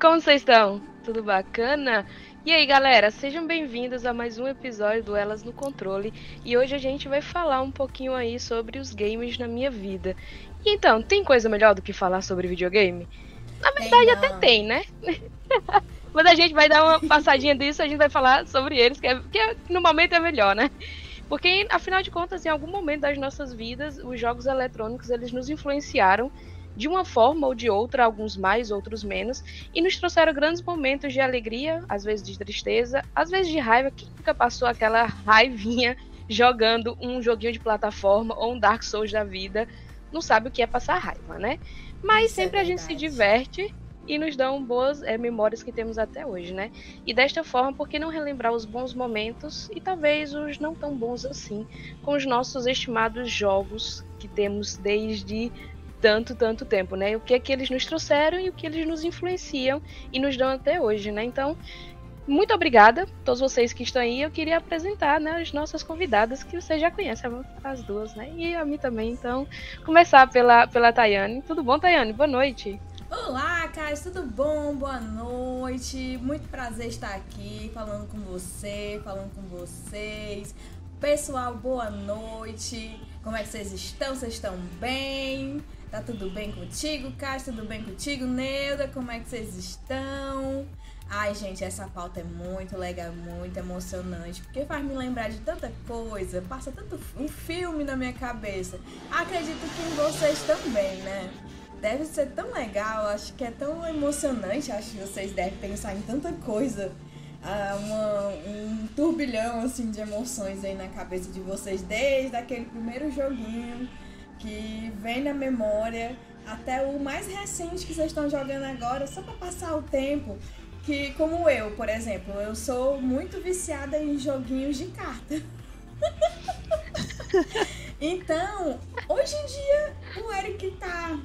Como vocês estão? Tudo bacana? E aí, galera, sejam bem-vindos a mais um episódio do Elas no Controle. E hoje a gente vai falar um pouquinho aí sobre os games na minha vida. E então, tem coisa melhor do que falar sobre videogame? Na verdade, tem até tem, né? Mas a gente vai dar uma passadinha disso, a gente vai falar sobre eles, que, é, que é, no momento é melhor, né? Porque, afinal de contas, em algum momento das nossas vidas, os jogos eletrônicos eles nos influenciaram de uma forma ou de outra, alguns mais, outros menos, e nos trouxeram grandes momentos de alegria, às vezes de tristeza, às vezes de raiva. Quem nunca passou aquela raivinha jogando um joguinho de plataforma ou um Dark Souls da vida, não sabe o que é passar raiva, né? Mas Isso é sempre é a gente se diverte e nos dão boas é, memórias que temos até hoje, né? E desta forma, por que não relembrar os bons momentos e talvez os não tão bons assim, com os nossos estimados jogos que temos desde tanto, tanto tempo, né? O que é que eles nos trouxeram e o que eles nos influenciam e nos dão até hoje, né? Então, muito obrigada a todos vocês que estão aí. Eu queria apresentar né, as nossas convidadas, que vocês já conhecem, as duas, né? E a mim também. Então, começar pela, pela Tayane. Tudo bom, Tayane? Boa noite. Olá, Caio, tudo bom? Boa noite. Muito prazer estar aqui falando com você, falando com vocês. Pessoal, boa noite. Como é que vocês estão? Vocês estão bem? Tá tudo bem contigo, Cássio? Tudo bem contigo, Neuda? Como é que vocês estão? Ai, gente, essa pauta é muito legal, muito emocionante, porque faz me lembrar de tanta coisa, passa tanto um filme na minha cabeça. Acredito que em vocês também, né? Deve ser tão legal, acho que é tão emocionante, acho que vocês devem pensar em tanta coisa. Ah, uma, um turbilhão assim de emoções aí na cabeça de vocês desde aquele primeiro joguinho que vem na memória até o mais recente que vocês estão jogando agora, só para passar o tempo. Que, como eu, por exemplo, eu sou muito viciada em joguinhos de carta. então, hoje em dia, o Eric tá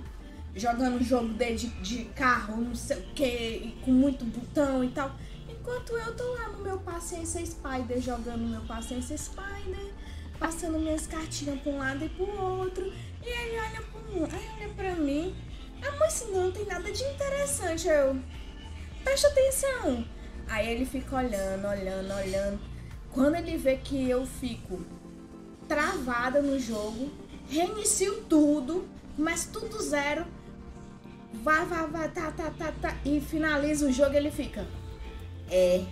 jogando jogo de, de carro, não sei o que, com muito botão e tal. Enquanto eu tô lá no meu Paciência Spider, jogando meu Paciência Spider passando minhas cartinhas pra um lado e pro outro. E aí olha pra, aí olha pra mim. Ah, mas não tem nada de interessante. Eu. Presta atenção. Aí ele fica olhando, olhando, olhando. Quando ele vê que eu fico travada no jogo, reinicio tudo, mas tudo zero. Vai, vai, vai, tá, tá, tá, tá. E finaliza o jogo ele fica. É.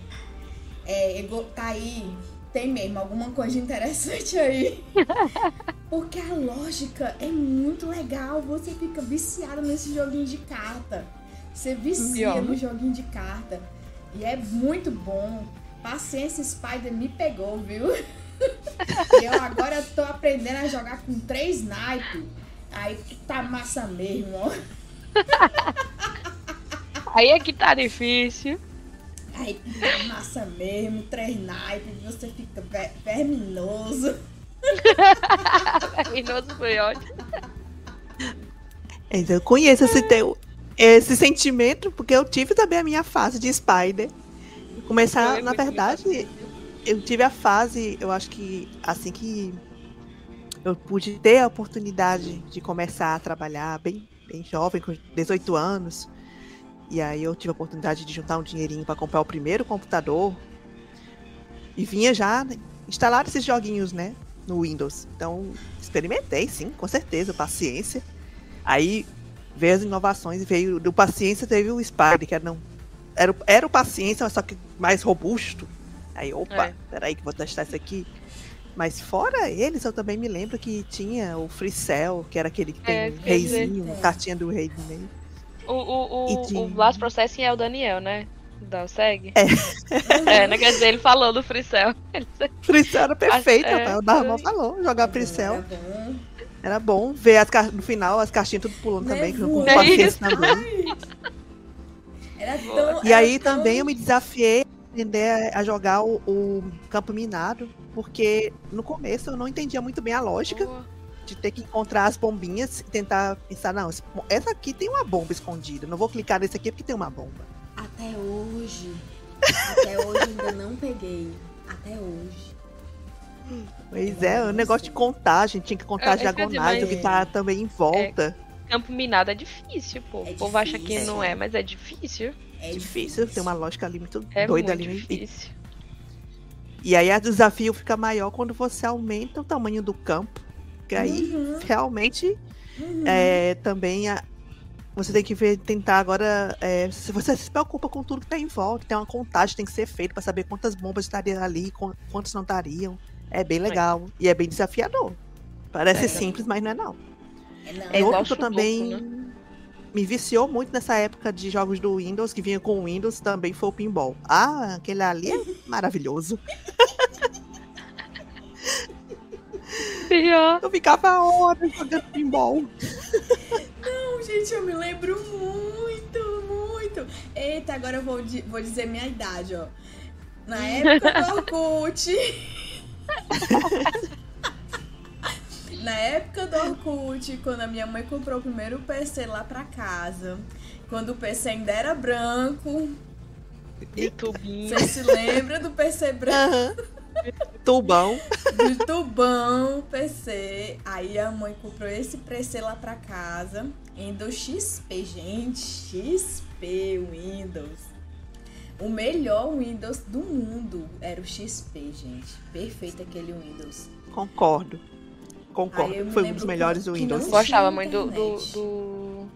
É, tá aí tem mesmo alguma coisa interessante aí. Porque a lógica é muito legal. Você fica viciado nesse joguinho de carta. Você vicia no joguinho de carta. E é muito bom. Paciência Spider me pegou, viu? eu agora tô aprendendo a jogar com três naipes. Aí tá massa mesmo, ó. Aí é que tá difícil. Aí massa mesmo, três naipes, você fica ver verminoso. verminoso foi ótimo. Então, eu conheço esse, teu, esse sentimento, porque eu tive também a minha fase de Spider. Começar, na verdade, eu tive a fase, eu acho que assim que eu pude ter a oportunidade de começar a trabalhar bem, bem jovem, com 18 anos, e aí eu tive a oportunidade de juntar um dinheirinho para comprar o primeiro computador. E vinha já instalar esses joguinhos, né? No Windows. Então, experimentei, sim, com certeza, paciência. Aí veio as inovações e veio do paciência teve o Spider, que era não era, era o paciência, mas só que mais robusto. Aí, opa, é. peraí que vou testar isso aqui. Mas fora eles, eu também me lembro que tinha o Free Cell, que era aquele que tem é, um reizinho, cartinha do rei no meio. O, o, o, de... o Blast Processing é o Daniel, né? Da SEG? É. é, né? Quer dizer, ele falou do Freecell. Freecell era perfeito, é, o Darman falou, jogar Freecell. Era bom ver as no final as caixinhas tudo pulando também, com paciência também. Era tão, e aí tão... também eu me desafiei a aprender a jogar o, o, campo minado, porque no começo eu não entendia muito bem a lógica. Boa de ter que encontrar as bombinhas e tentar pensar, não, essa aqui tem uma bomba escondida. Não vou clicar nesse aqui porque tem uma bomba. Até hoje. Até hoje ainda não peguei. Até hoje. Pois é, o negócio de contar, a gente tinha que contar é, as diagonais, o que tá também em volta. campo minado é difícil, pô. É o povo acha que difícil. não é, mas é difícil. É difícil, tem uma lógica ali muito É doida muito ali. E, difícil. e aí o desafio fica maior quando você aumenta o tamanho do campo. Que aí Uhum, realmente uhum. é, também a- você tem que ver, tentar agora. é, se você se preocupa com tudo que tá em volta, tem uma contagem que tem que ser feita para saber quantas bombas estariam ali, quan- quantas não estariam. É bem legal. E é bem desafiador. Parece É. simples, mas não é não. É, não. É e outro que eu também né? me viciou muito nessa época de jogos do Windows, que vinha com o Windows, também foi o pinball. Ah, aquele ali é maravilhoso. Pior. Eu ficava horas jogando pinball. Não, gente, eu me lembro muito, muito. Eita, agora eu vou, vou dizer minha idade, ó. Na época do Orkut. Na época do Orkut, quando a minha mãe comprou o primeiro PC lá pra casa, quando o PC ainda era branco, YouTube. você se lembra do PC branco? Aham. Tubão. do tubão PC. Aí a mãe comprou esse PC lá pra casa. Windows XP, gente. XP Windows. O melhor Windows do mundo era o XP, gente. Perfeito aquele Windows. Concordo. Concordo. Foi um dos melhores que do não Windows. Gostava muito do, do, do-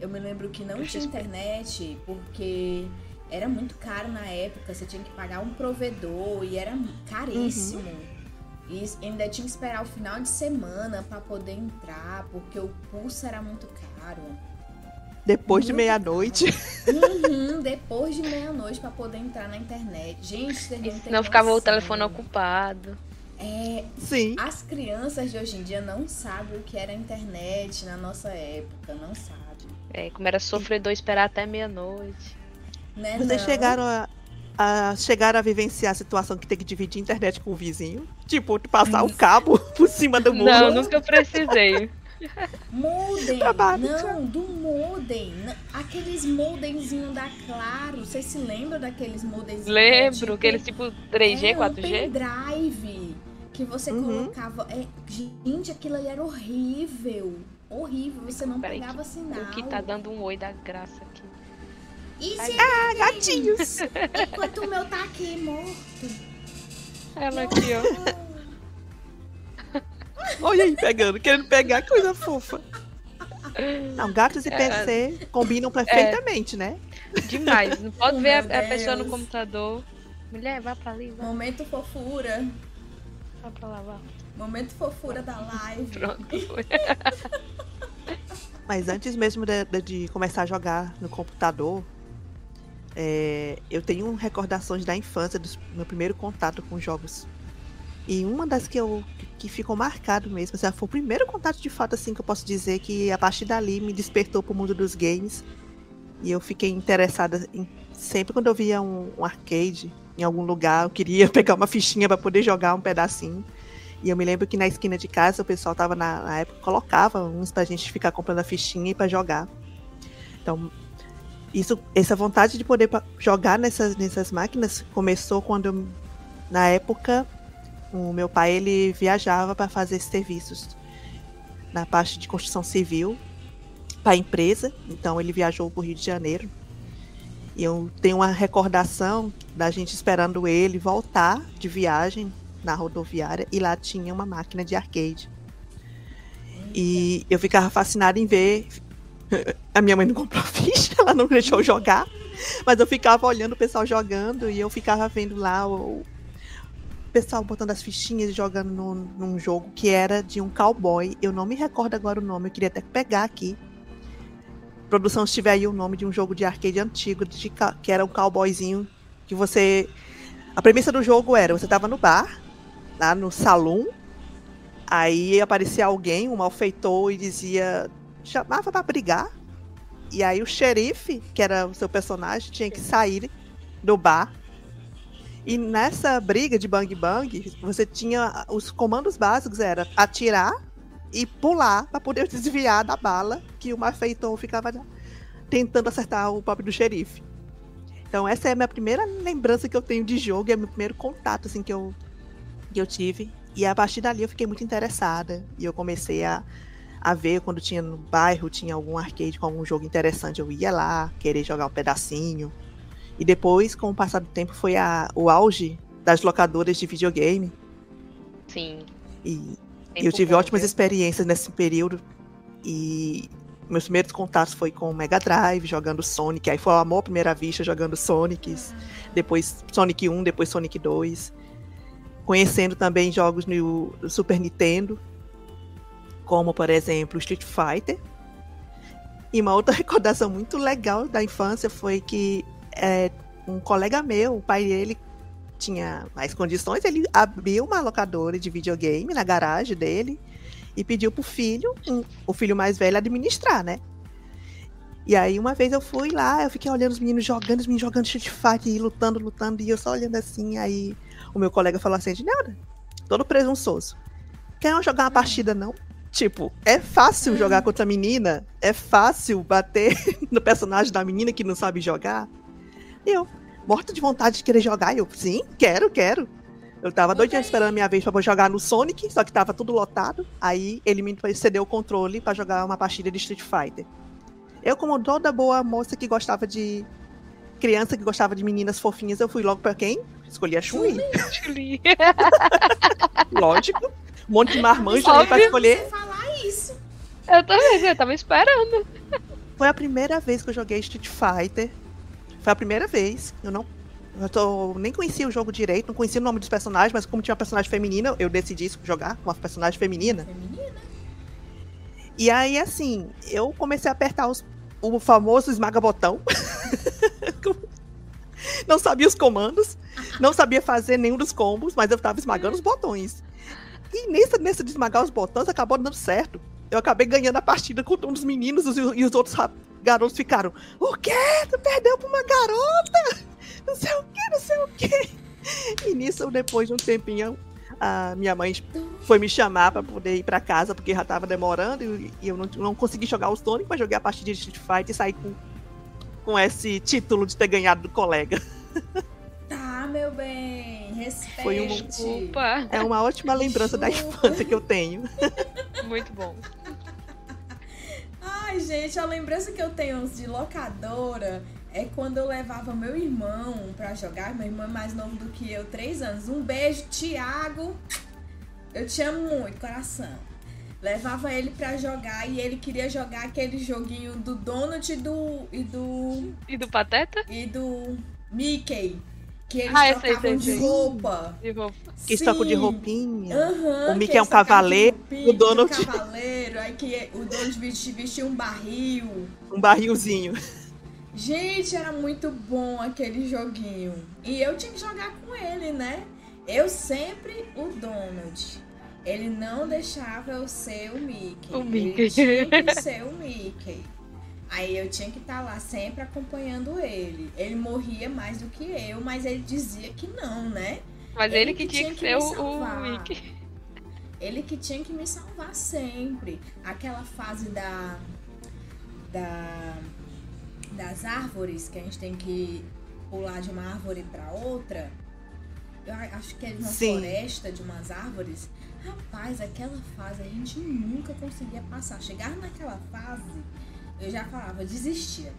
Eu me lembro que não tinha internet porque era muito caro na época. Você tinha que pagar um provedor e era caríssimo. E ainda tinha que esperar o final de semana pra poder entrar, porque o pulso era muito caro. Depois de Muito meia-noite. Uhum, depois de meia-noite pra poder entrar na internet. Gente, vocês não têm Não ficava o telefone ocupado. É, Sim. as crianças de hoje em dia não sabem o que era internet na nossa época, não sabem. É, como era sofredor esperar até meia-noite. Né, Vocês não? chegaram a, a chegaram a vivenciar a situação que tem que dividir a internet com o vizinho? Tipo, passar o cabo por cima do muro. Não, nunca precisei. Modem, Trabalho, não, do modem. Aqueles modemzinhos da Claro. Vocês se lembram daqueles modemzinhos? Lembro, aqueles tipo 3G, é, Um 4G. pendrive que você Uhum. colocava. É, gente, aquilo ali era horrível. Horrível, você não Peraí, pegava sinal. O que tá dando um oi da graça aqui. E se Ah, gatinhos! enquanto o meu tá aqui morto? Ela aqui, ó. Olha aí, pegando, querendo pegar coisa fofa. Não, gatos e É. PC combinam perfeitamente, né? Demais. Não pode Oh, ver a, a pessoa no computador. Mulher, vá pra ali, vá, Momento fofura. vá pra lá, vá. Momento fofura da live. Pronto. Mas antes mesmo de- de começar a jogar no computador, é, eu tenho recordações da infância, do meu primeiro contato com jogos. E uma das que eu que ficou marcado mesmo, assim, foi o primeiro contato de fato assim que eu posso dizer que a partir dali me despertou para o mundo dos games. E eu fiquei interessada em sempre quando eu via um, um arcade em algum lugar, eu queria pegar uma fichinha para poder jogar um pedacinho. E eu me lembro que na esquina de casa o pessoal tava na, na época colocava uns pra gente ficar comprando a fichinha e pra jogar. Então, isso, essa vontade de poder jogar nessas, nessas máquinas começou quando na época o meu pai ele viajava para fazer serviços na parte de construção civil para a empresa. Então ele viajou para o Rio de Janeiro. E eu tenho uma recordação da gente esperando ele voltar de viagem na rodoviária e lá tinha uma máquina de arcade. E eu ficava fascinada em ver. A minha mãe não comprou ficha, ela não deixou jogar. Mas eu ficava olhando o pessoal jogando e eu ficava vendo lá o, o pessoal botando as fichinhas e jogando no- num jogo que era de um cowboy. Eu não me recordo agora o nome, eu queria até pegar aqui. Produção, se tiver aí o nome de um jogo de arcade antigo, de que era um cowboyzinho que você. A premissa do jogo era: você tava no bar, lá no salão, aí aparecia alguém, um malfeitor, e dizia. Chamava pra brigar. E aí o xerife, que era o seu personagem, tinha que sair do bar. E nessa briga de bang bang, você tinha os comandos básicos era atirar e pular para poder desviar da bala que o malfeitor ficava tentando acertar o pobre do xerife. Então essa é a minha primeira lembrança que eu tenho de jogo, é o meu primeiro contato assim que eu que eu tive. E a partir dali eu fiquei muito interessada e eu comecei a, a ver quando tinha no bairro, tinha algum arcade com algum jogo interessante, eu ia lá, querer jogar um pedacinho. E depois, com o passar do tempo, foi a, o auge das locadoras de videogame. Sim. E, eu tive bom, ótimas viu? experiências nesse período. E meus primeiros contatos foi com o Mega Drive, jogando Sonic. Aí foi o amor à primeira vista, jogando Sonics. Depois Sonic 1, depois Sonic 2. Conhecendo também jogos no Super Nintendo como por exemplo Street Fighter. E uma outra recordação muito legal da infância foi que é, um colega meu, o pai dele tinha mais condições, ele abriu uma locadora de videogame na garagem dele e pediu pro filho, o filho mais velho, administrar, né? E aí uma vez eu fui lá, eu fiquei olhando os meninos jogando, os meninos jogando Street Fighter lutando, lutando, e eu só olhando assim, aí o meu colega falou assim, nada, todo presunçoso. Quer jogar uma partida não? Tipo, é fácil uhum. jogar contra a menina, é fácil bater no personagem da menina que não sabe jogar. Eu, morta de vontade de querer jogar, eu, sim, quero, quero. Eu tava doidinha esperando a minha vez pra jogar no Sonic, só que tava tudo lotado. Aí ele me cedeu o controle para jogar uma partida de Street Fighter. Eu, como toda boa moça que gostava de. criança que gostava de meninas fofinhas, eu fui logo pra quem? Escolhi a Chun-Li. Lógico. Um monte de marmanjo ali pra escolher. Eu também, eu tava esperando. Foi a primeira vez que eu joguei Street Fighter. Foi a primeira vez. Eu não. Eu tô, nem conhecia o jogo direito, não conhecia o nome dos personagens, mas como tinha uma personagem feminina, eu decidi jogar com uma personagem feminina. Feminina? E aí, assim, eu comecei a apertar os, o famoso esmaga-botão. não sabia os comandos, não sabia fazer nenhum dos combos, mas eu tava esmagando os botões. E nesse, nesse de esmagar os botões, acabou dando certo. Eu acabei ganhando a partida com um dos meninos e os outros garotos ficaram: O quê? Tu perdeu pra uma garota? Não sei o quê, não sei o quê. E nisso, depois de um tempinho, a minha mãe foi me chamar para poder ir para casa, porque já tava demorando e, eu não, não consegui jogar o Sonic, mas joguei a partida de Street Fighter e saí com, com esse título de ter ganhado do colega. Tá, meu bem. Respeite. Foi um, Opa. É uma ótima lembrança da infância que eu tenho. Muito bom. Ai, gente, a lembrança que eu tenho de locadora é quando eu levava meu irmão pra jogar. Meu irmão é mais novo do que eu, três anos. Um beijo, Thiago. Eu te amo muito, coração. Levava ele pra jogar e ele queria jogar aquele joguinho do Donald e do. E do. E do Pateta? E do Mickey. Que eles ah, trocavam sei, sei, de roupa. De roupa. Que trocam de roupinha. Uhum, o Mickey é um cavaleiro. o Donald. Um cavaleiro. Aí que o Donald vestia um barril. Um barrilzinho. Gente, era muito bom aquele joguinho. E eu tinha que jogar com ele, né? Eu sempre o Donald. Ele não deixava eu ser o Mickey. O Mickey. Ele tinha que ser o Mickey. Aí eu tinha que estar tá lá sempre acompanhando ele. Ele morria mais do que eu, mas ele dizia que não, né? Mas ele, ele que, que, tinha que, ser o, Mickey. Ele que tinha que me salvar sempre. Aquela fase da. da das árvores, que a gente tem que pular de uma árvore para outra. Eu acho que é de uma Sim. floresta de umas árvores. Rapaz, aquela fase a gente nunca conseguia passar. Chegar naquela fase, eu já falava, desistia.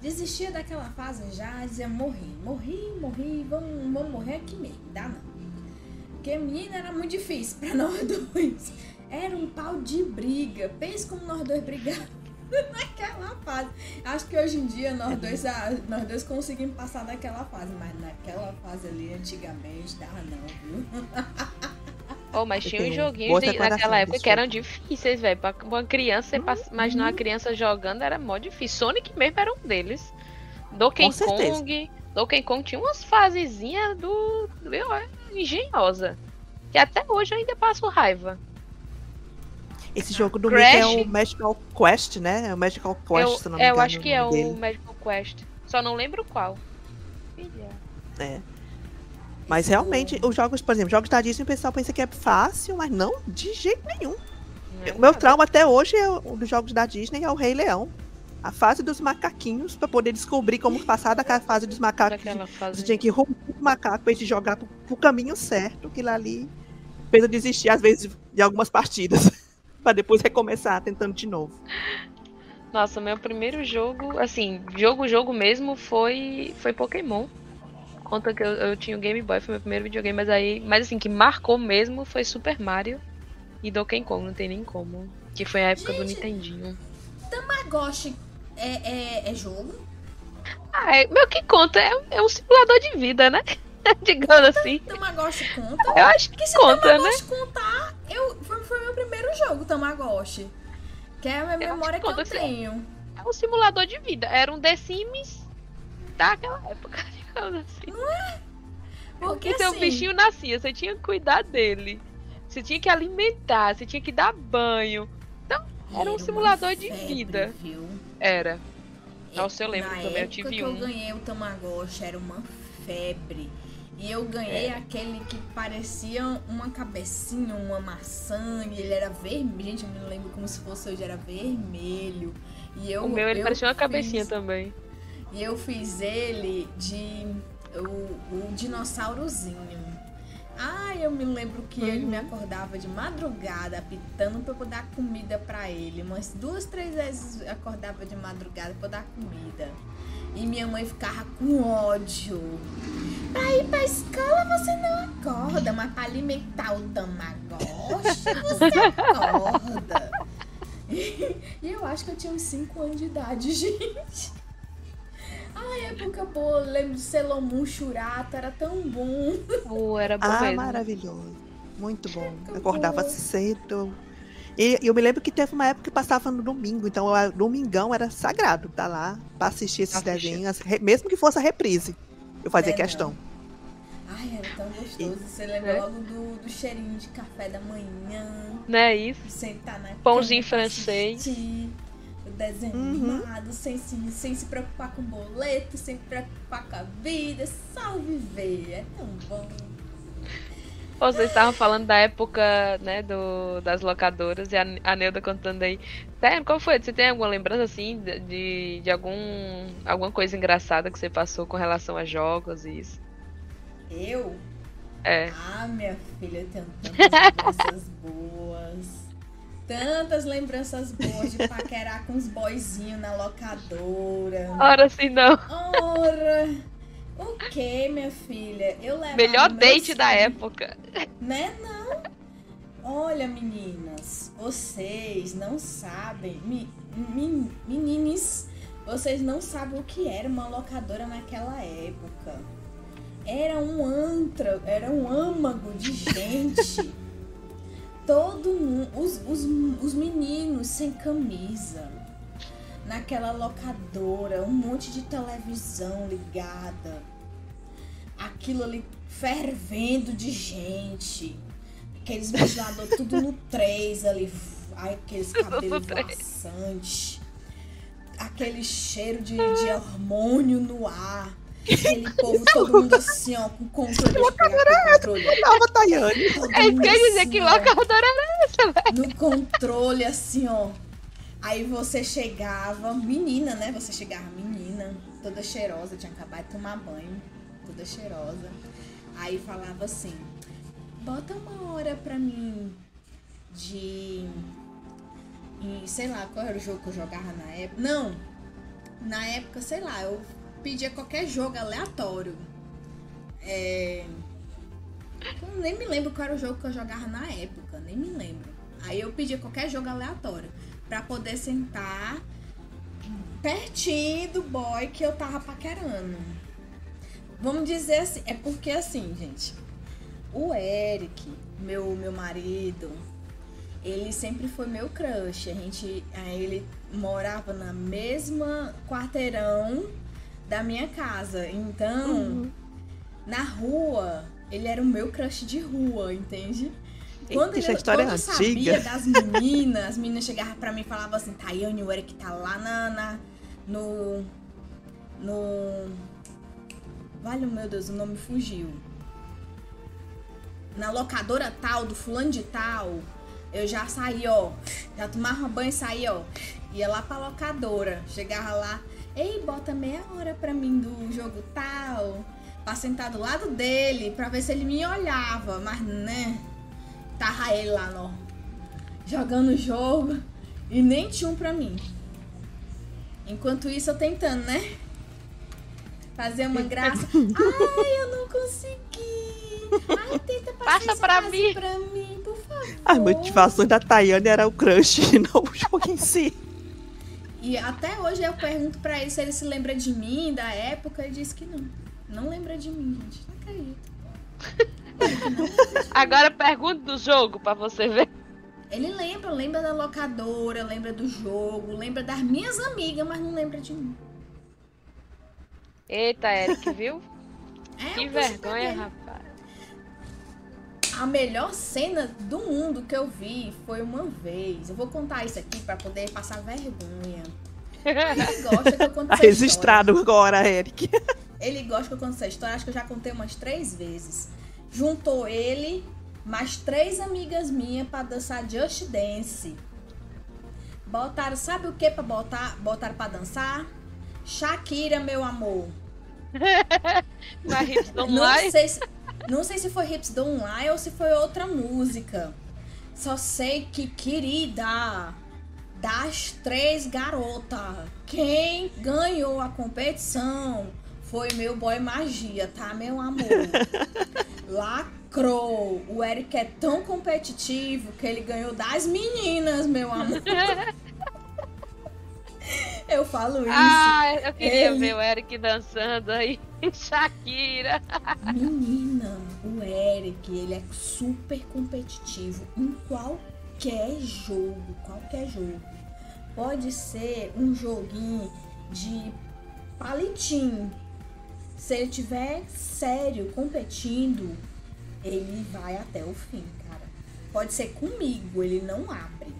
Desistia daquela fase já, dizia, morri, morri, morri, vamos, vamos morrer aqui mesmo, dá não. Porque menina era muito difícil para nós dois. Era um pau de briga. Pense como nós dois brigávamos naquela fase. Acho que hoje em dia nós dois, ah, nós dois conseguimos passar daquela fase, mas naquela fase ali antigamente dava não, viu? Oh, mas tinha uns joguinhos de, naquela época que eram difíceis, velho. Pra uma criança, uhum. imaginar uma criança jogando era mó difícil. Sonic mesmo era um deles. Donkey Kong. Donkey Kong tinha umas fasezinhas do. Meu, engenhosa. Que até hoje eu ainda passo raiva. Esse jogo do Crash, Mickey é o Magical Quest, né? É o Magical Quest, eu, se não me engano. Eu acho que é dele. o Magical Quest. Só não lembro qual. É. Mas realmente, os jogos, por exemplo, jogos da Disney, o pessoal pensa que é fácil, mas não, de jeito nenhum. É o meu trauma até hoje é um dos jogos da Disney é o Rei Leão. A fase dos macaquinhos, para poder descobrir como passar daquela fase dos macacos. Fase... Você tinha que romper o macaco pra gente jogar pro, pro caminho certo, que lá ali fez eu desistir, às vezes, de algumas partidas. pra depois recomeçar tentando de novo. Nossa, meu primeiro jogo, assim, jogo, jogo mesmo, foi, foi Pokémon. Conta que eu, eu tinha o Game Boy, foi meu primeiro videogame, mas aí, mas assim, que marcou mesmo foi Super Mario e Donkey Kong, não tem nem como. Que foi a época Gente, do Nintendinho. Tamagotchi é, é, é jogo? Ah, é, meu que conta é, é um simulador de vida, né? Digamos assim. Tamagotchi conta? Eu acho que se conta, Tamagotchi né? contar, eu, foi, foi meu primeiro jogo, Tamagotchi. Que é a minha eu memória que, que eu tenho. É um simulador de vida. Era um The Sims daquela época, digamos assim. Não é? Porque então, assim... o bichinho nascia, você tinha que cuidar dele. Você tinha que alimentar, você tinha que dar banho. Então, era, era um simulador de vida. Viu? Era. Nossa, eu lembro Na também, eu tive que um. eu ganhei o Tamagotchi, era uma febre. E eu ganhei é. aquele que parecia uma cabecinha, uma maçã, e ele era vermelho. Gente, eu me lembro como se fosse hoje, era vermelho. E eu, o meu, ele eu parecia uma fiz, cabecinha também. E eu fiz ele de. o, o dinossaurozinho. Ah, eu me lembro que uhum. ele me uhum. acordava de madrugada, apitando pra eu dar comida para ele. Umas duas, três vezes acordava de madrugada pra eu dar comida. E minha mãe ficava com ódio. Pra ir pra escola você não acorda, mas pra alimentar o tamagotchi você acorda. E eu acho que eu tinha uns 5 anos de idade, gente. Ai, época boa, lembro de Selomun Churato, era tão bom. Oh, era bom ah, mesmo. maravilhoso. Muito bom. Acordava cedo. E eu me lembro que teve uma época que passava no domingo, então o domingão era sagrado, tá lá pra assistir esses desenhos, mesmo que fosse a reprise. Eu fazia é, questão. Não. Ai, era tão gostoso. E... Você lembra é. logo do, do, cheirinho de café da manhã. Não é isso? Sentar na Pãozinho francês. Assistir, desenho uhum. animado, sem se, sem se preocupar com boleto, sem se preocupar com a vida, só viver. É tão bom. Vocês estavam falando da época, né, do, das locadoras e a, a Neuda contando aí. Sério, qual foi? Você tem alguma lembrança, assim, de, de algum, alguma coisa engraçada que você passou com relação a jogos e isso? Eu? É. Ah, minha filha, eu tenho tantas lembranças boas. Tantas lembranças boas de paquerar com os boizinhos na locadora. Ora, sim não. Ora. O que, minha filha? Eu. Melhor date da época. Né, não? Olha, meninas, vocês não sabem. Mi, menines, vocês não sabem o que era uma locadora naquela época. Era um antra, era um âmago de gente. Todo mundo, os, os, os meninos sem camisa naquela locadora, um monte de televisão ligada, aquilo ali fervendo de gente, aqueles ventiladores tudo no 3 ali, ai, aqueles cabelos voaçantes, aquele cheiro de, de hormônio no ar. Aquele povo, todo mundo assim, ó, com controle. Que locadora era essa? Tava, Tayane. É isso que eu ia dizer, que assim, locadora era essa, velho? No controle, assim, ó Aí você chegava, menina, né? Você chegava menina, toda cheirosa, tinha acabado de tomar banho, toda cheirosa. Aí falava assim: bota uma hora pra mim de. E, sei lá, qual era o jogo que eu jogava na época? Não! Na época, sei lá, eu pedia qualquer jogo aleatório. É. Nem me lembro qual era o jogo que eu jogava na época, nem me lembro. Aí eu pedia qualquer jogo aleatório para poder sentar pertinho do boy que eu tava paquerando. Vamos dizer assim, é porque assim, gente, o Eric, meu meu marido, ele sempre foi meu crush. A gente, ele morava na mesma quarteirão da minha casa. Então, uhum. na rua, ele era o meu crush de rua, entende? Quando, ele, história quando é eu sabia das meninas, as meninas chegavam pra mim e falavam assim, Tayane, o Eric tá lá na, na, no. No. Vale, meu Deus, o nome fugiu. Na locadora tal, do fulano de tal, eu já saí, ó. Já tomava banho e saí, ó. Ia lá pra locadora. Chegava lá, ei, bota meia hora pra mim do jogo tal. Pra sentar do lado dele, pra ver se ele me olhava. Mas, né? tava ele lá no. jogando o jogo e nem tinha um pra mim. Enquanto isso, eu tentando, né? Fazer uma graça. Ai, eu não consegui. Ai, tenta passar Passa pra mim. pra mim, por favor. As motivações da Tayane era o crush, não o jogo em si. E até hoje eu pergunto pra ele se ele se lembra de mim, da época, ele disse que não. Não lembra de mim, gente. Não acredito. Agora pergunta do jogo pra você ver. Ele lembra, lembra da locadora, lembra do jogo, lembra das minhas amigas, mas não lembra de mim. Eita, Eric, viu? É, Que vergonha, rapaz. A melhor cena do mundo que eu vi foi uma vez. Eu vou contar isso aqui pra poder passar vergonha. Ele gosta que eu conte Tá registrado agora, Eric. história. Ele gosta que eu conte essa história. Acho que eu já contei umas três vezes. Juntou ele, mais três amigas minhas pra dançar Just Dance. Botaram, sabe o que pra botar? Botaram pra dançar? Shakira, meu amor. Não sei, se, não sei se foi Hips do Online ou se foi outra música. Só sei que, querida, das três garotas, quem ganhou a competição foi meu boy magia, tá, meu amor? Lacrou. O Eric é tão competitivo que ele ganhou das meninas, meu amor. Eu falo isso. Ah, eu queria Ele- ver o Eric dançando aí. Shakira. Menina, o Eric, ele é super competitivo em qualquer jogo, qualquer jogo. Pode ser um joguinho de palitinho. Se ele tiver sério competindo, ele vai até o fim, cara. Pode ser comigo, ele não abre.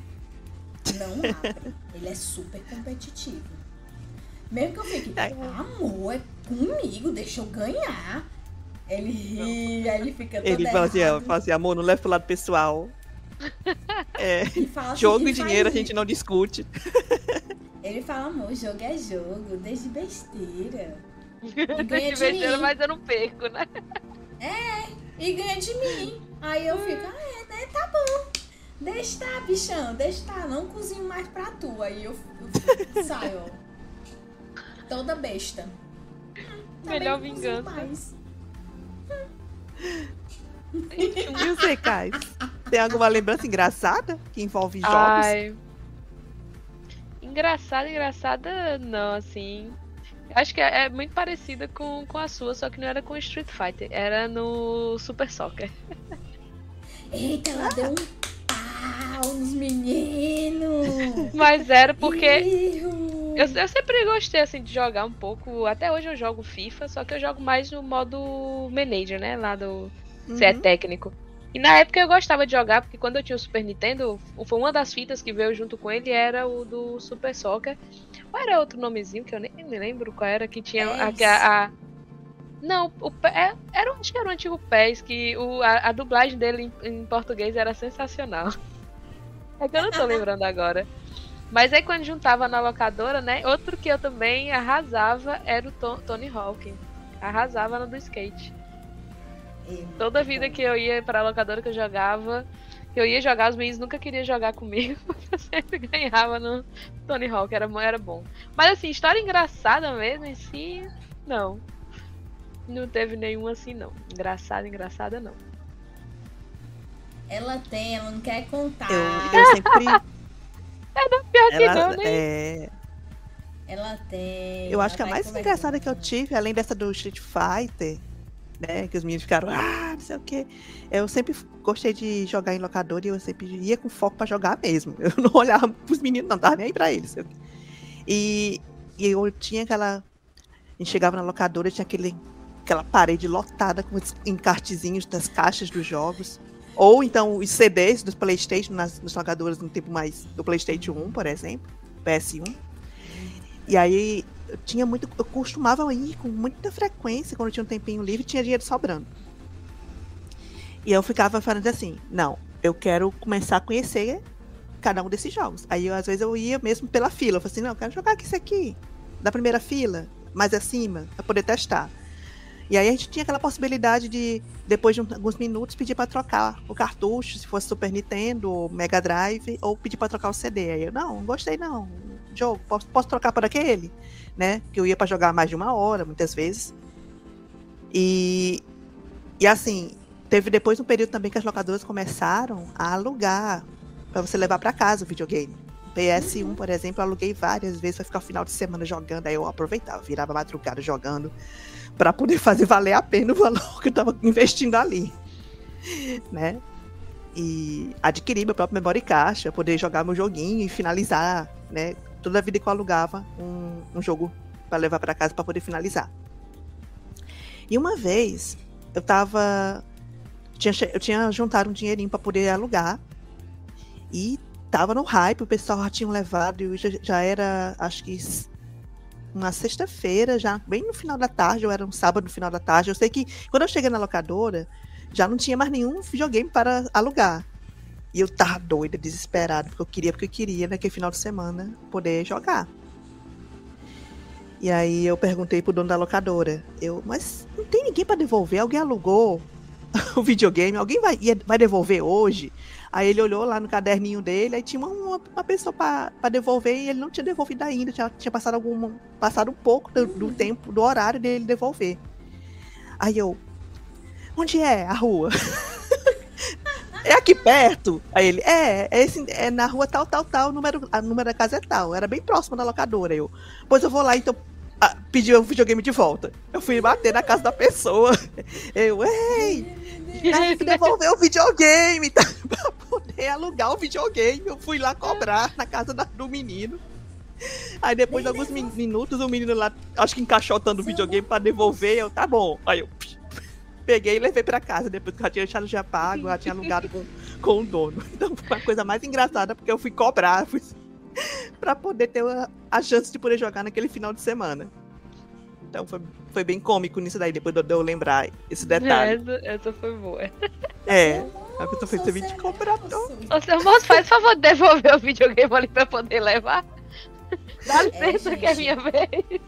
Não abre. ele é super competitivo. Mesmo que eu fique, amor, é comigo, deixa eu ganhar. Ele ri, aí ele fica todo Ele fala assim, ó, errado. fala assim, amor, não leva pro lado pessoal. É, E fala assim, jogo e e dinheiro a gente não discute. Ele fala, amor, jogo é jogo, desde besteira. E ganha De besteira, mim. mas eu não perco, né? E ganha de mim. Aí eu fico, ah, é, né? Tá bom. Deixa tá, bichão, deixa tá. Não cozinho mais pra tu. Aí eu, eu saio, ó. Toda besta. Também Melhor vingança. E você, Kai? Tem alguma lembrança engraçada que envolve jogos? Ai. Engraçada, engraçada não, assim. Acho que é, é muito parecida com, com a sua, só que não era com Street Fighter, era no Super Soccer. Eita, ela deu um pau nos meninos. Mas era porque. Eu, eu sempre gostei assim de jogar um pouco. Até hoje eu jogo FIFA, só que eu jogo mais no modo manager, né? Lá do se é Uhum. técnico. E na época eu gostava de jogar, porque quando eu tinha o Super Nintendo, foi uma das fitas que veio junto com ele era o do Super Soccer. Ou era outro nomezinho que eu nem me lembro qual era, que tinha a. A- a- Não, o é- era, acho que era o antigo PES, que o, a, a dublagem dele em, em português era sensacional. É que eu não tô lembrando agora. Mas aí quando juntava na locadora, né? Outro que eu também arrasava era o To- Tony Hawk. Arrasava no do skate. É, Toda vida que eu ia pra locadora que eu jogava, que eu ia jogar, os meninos nunca queriam jogar comigo. Eu sempre ganhava no Tony Hawk, era, era bom. Mas assim, história engraçada mesmo em si, não. Não teve nenhuma assim, não. Engraçada, engraçada, não. Ela tem, ela não quer contar. Eu, eu sempre. Pior que ela, não, né? é, Ela tem. eu acho que a tá mais engraçada que eu tive, além dessa do Street Fighter, né? Que os meninos ficaram, ah, não sei o quê. Eu sempre gostei de jogar em locador e eu sempre ia com foco pra jogar mesmo. Eu não olhava pros meninos, não tava nem aí pra eles. E, e eu tinha aquela. A gente chegava na locadora e tinha aquele, aquela parede lotada com os encartezinhos das caixas dos jogos. Ou então os CDs dos Playstation nas, nas locadoras no tempo mais do Playstation 1, por exemplo, PS1. E aí eu tinha muito. Eu costumava ir com muita frequência quando tinha um tempinho livre tinha dinheiro sobrando. E eu ficava falando assim, não, eu quero começar a conhecer cada um desses jogos. Aí eu, às vezes eu ia mesmo pela fila. Eu falei assim, não, eu quero jogar isso aqui, da primeira fila, mais acima, pra poder testar. E aí a gente tinha aquela possibilidade de, depois de alguns minutos, pedir para trocar o cartucho, se fosse Super Nintendo, Mega Drive, ou pedir para trocar o CD. Aí eu, não, gostei não. Jogo, posso, posso trocar por aquele? Né? Que eu ia para jogar mais de uma hora, muitas vezes. E, e assim, teve depois um período também que as locadoras começaram a alugar para você levar para casa o videogame. PS1, uhum. por exemplo, aluguei várias vezes para ficar o final de semana jogando. Aí eu aproveitava, virava madrugada jogando para poder fazer valer a pena o valor que eu estava investindo ali, né? E adquirir meu próprio memory caixa, poder jogar meu joguinho e finalizar, né? Toda a vida que eu alugava um, um jogo para levar para casa para poder finalizar. E uma vez eu tava tinha, eu tinha juntado um dinheirinho para poder alugar e tava no hype, o pessoal já tinha levado e já, já era, acho que uma sexta-feira, já bem no final da tarde, ou era um sábado no final da tarde. Eu sei que quando eu cheguei na locadora, já não tinha mais nenhum videogame para alugar. E eu tava doida, desesperada, porque eu queria, porque eu queria naquele final de semana poder jogar. E aí eu perguntei pro dono da locadora, eu, mas não tem ninguém para devolver? Alguém alugou o videogame? Alguém vai, vai devolver hoje? Aí ele olhou lá no caderninho dele, aí tinha uma, uma pessoa para devolver e ele não tinha devolvido ainda, já tinha passado algum passado um pouco do, do tempo, do horário dele devolver. Aí eu, onde é a rua? é aqui perto? Aí ele, é, é, esse, é na rua tal, tal, tal, o número, a número da casa é tal. Era bem próximo da locadora. Eu, pois eu vou lá, então ah, pedir o videogame de volta. Eu fui bater na casa da pessoa. Eu, ei, tem que devolver o videogame tá, pra poder alugar o videogame. Eu fui lá cobrar na casa da, do menino. Aí depois de alguns minutos, o menino lá, acho que encaixotando o videogame pra devolver. Eu, tá bom. Aí eu peguei e levei pra casa. Depois que já tinha deixado já pago, já tinha alugado com, com o dono. Então foi a coisa mais engraçada, porque eu fui cobrar. Fui para poder ter a, a, chance de poder jogar naquele final de semana. Então foi, foi bem cômico nisso daí, depois de eu lembrar esse detalhe. Essa, essa foi boa. É. A pessoa fez você de comprar Ô, seu moço, faz favor de devolver o videogame ali pra poder levar. Dá licença é, que é minha vez.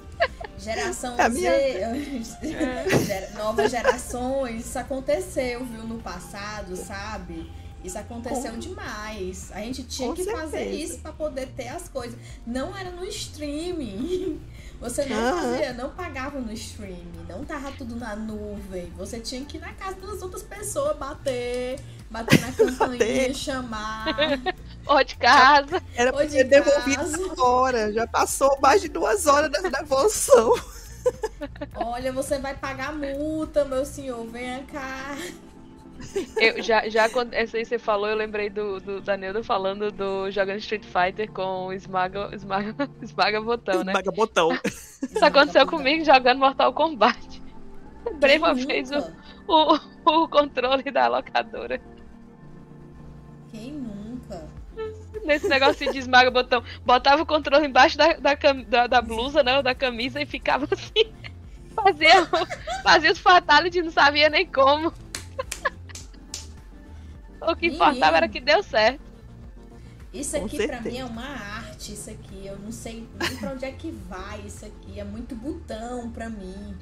Geração é Z, é. novas gerações, isso aconteceu, viu, no passado, sabe? Isso aconteceu Com... demais. A gente tinha Com que certeza. fazer isso para poder ter as coisas. Não era no streaming. Você não uhum. fazia, não pagava no streaming, não tava tudo na nuvem. Você tinha que ir na casa das outras pessoas bater, bater na campainha, chamar. Ou de casa. Era pra ser devolvido agora. Já passou mais de duas horas da devolução. Olha, você vai pagar multa, meu senhor. Venha cá. Eu, já, já quando essa aí você falou, eu lembrei do, do Danildo falando do jogando Street Fighter com esmaga, esmaga, esmaga botão, né? Esmaga botão. Isso aconteceu comigo jogando Mortal Kombat. Lembrei uma vez o, o, o controle da locadora. Quem nunca? Nesse negócio de esmaga botão. Botava o controle embaixo da, da, da, da blusa, né? Da camisa e ficava assim. Fazia, fazia os fatalities, não sabia nem como. O que importava era que deu certo. Isso aqui para mim é uma arte, isso aqui. Eu não sei nem pra onde é que vai isso aqui. É muito botão para mim.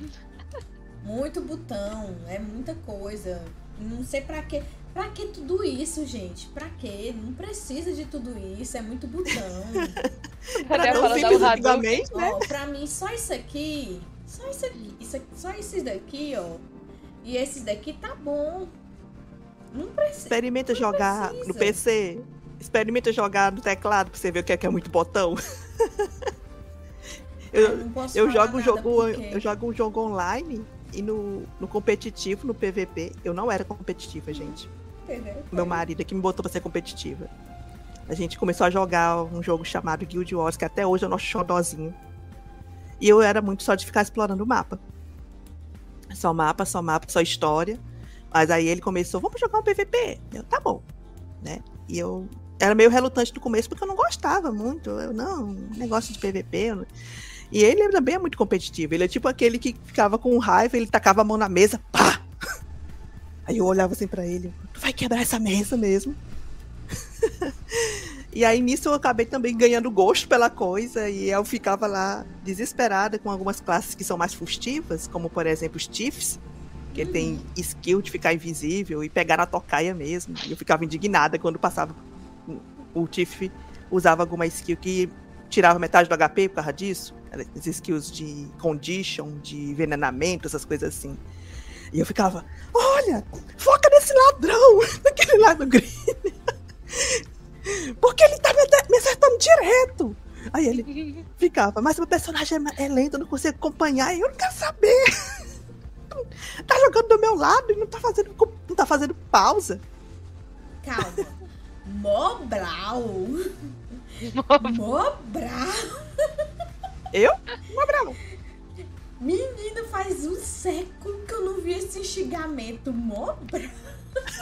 Muito botão, é muita coisa. Não sei para que. Pra que tudo isso, gente? Pra que? Não precisa de tudo isso, é muito botão. pra não simples antigamente, né? Ó, pra mim, só isso aqui, só isso aqui, isso aqui, só esses daqui, ó. E esses daqui tá bom. Não precisa. Experimenta não jogar precisa. no PC. Experimenta jogar no teclado pra você ver o que é, que é muito botão. eu, eu jogo um jogo, porque... eu jogo um jogo online e no, no competitivo, no PVP, eu não era competitiva, gente. Entendeu? Meu marido é que me botou pra ser competitiva. A gente começou a jogar um jogo chamado Guild Wars, que até hoje é o nosso xodózinho. E eu era muito só de ficar explorando o mapa. Só mapa, só mapa, só história. Mas aí ele começou, vamos jogar um PVP. Eu, tá bom. Né? E eu era meio relutante no começo porque eu não gostava muito. Eu, não, negócio de PVP. E ele também é muito competitivo. Ele é tipo aquele que ficava com raiva, ele tacava a mão na mesa, pá! Aí eu olhava assim para ele, tu vai quebrar essa mesa mesmo? E aí nisso eu acabei também ganhando gosto pela coisa e eu ficava lá desesperada com algumas classes que são mais fustivas, como por exemplo os Chiefs, que ele tem skill de ficar invisível e pegar na tocaia mesmo. E eu ficava indignada quando passava o Tiff usava alguma skill que tirava metade do HP por causa disso. As skills de condition, de envenenamento, essas coisas assim. E eu ficava, olha, foca nesse ladrão, naquele lado green. Porque ele tá me acertando direto. Aí ele ficava, mas meu personagem é lento, eu não consigo acompanhar, e eu não quero saber. Tá jogando do meu lado e não tá fazendo, não tá fazendo pausa. Calma. Mobral. Mobral. Eu? Mobral. Menino, faz um século que eu não vi esse xingamento. Mobral.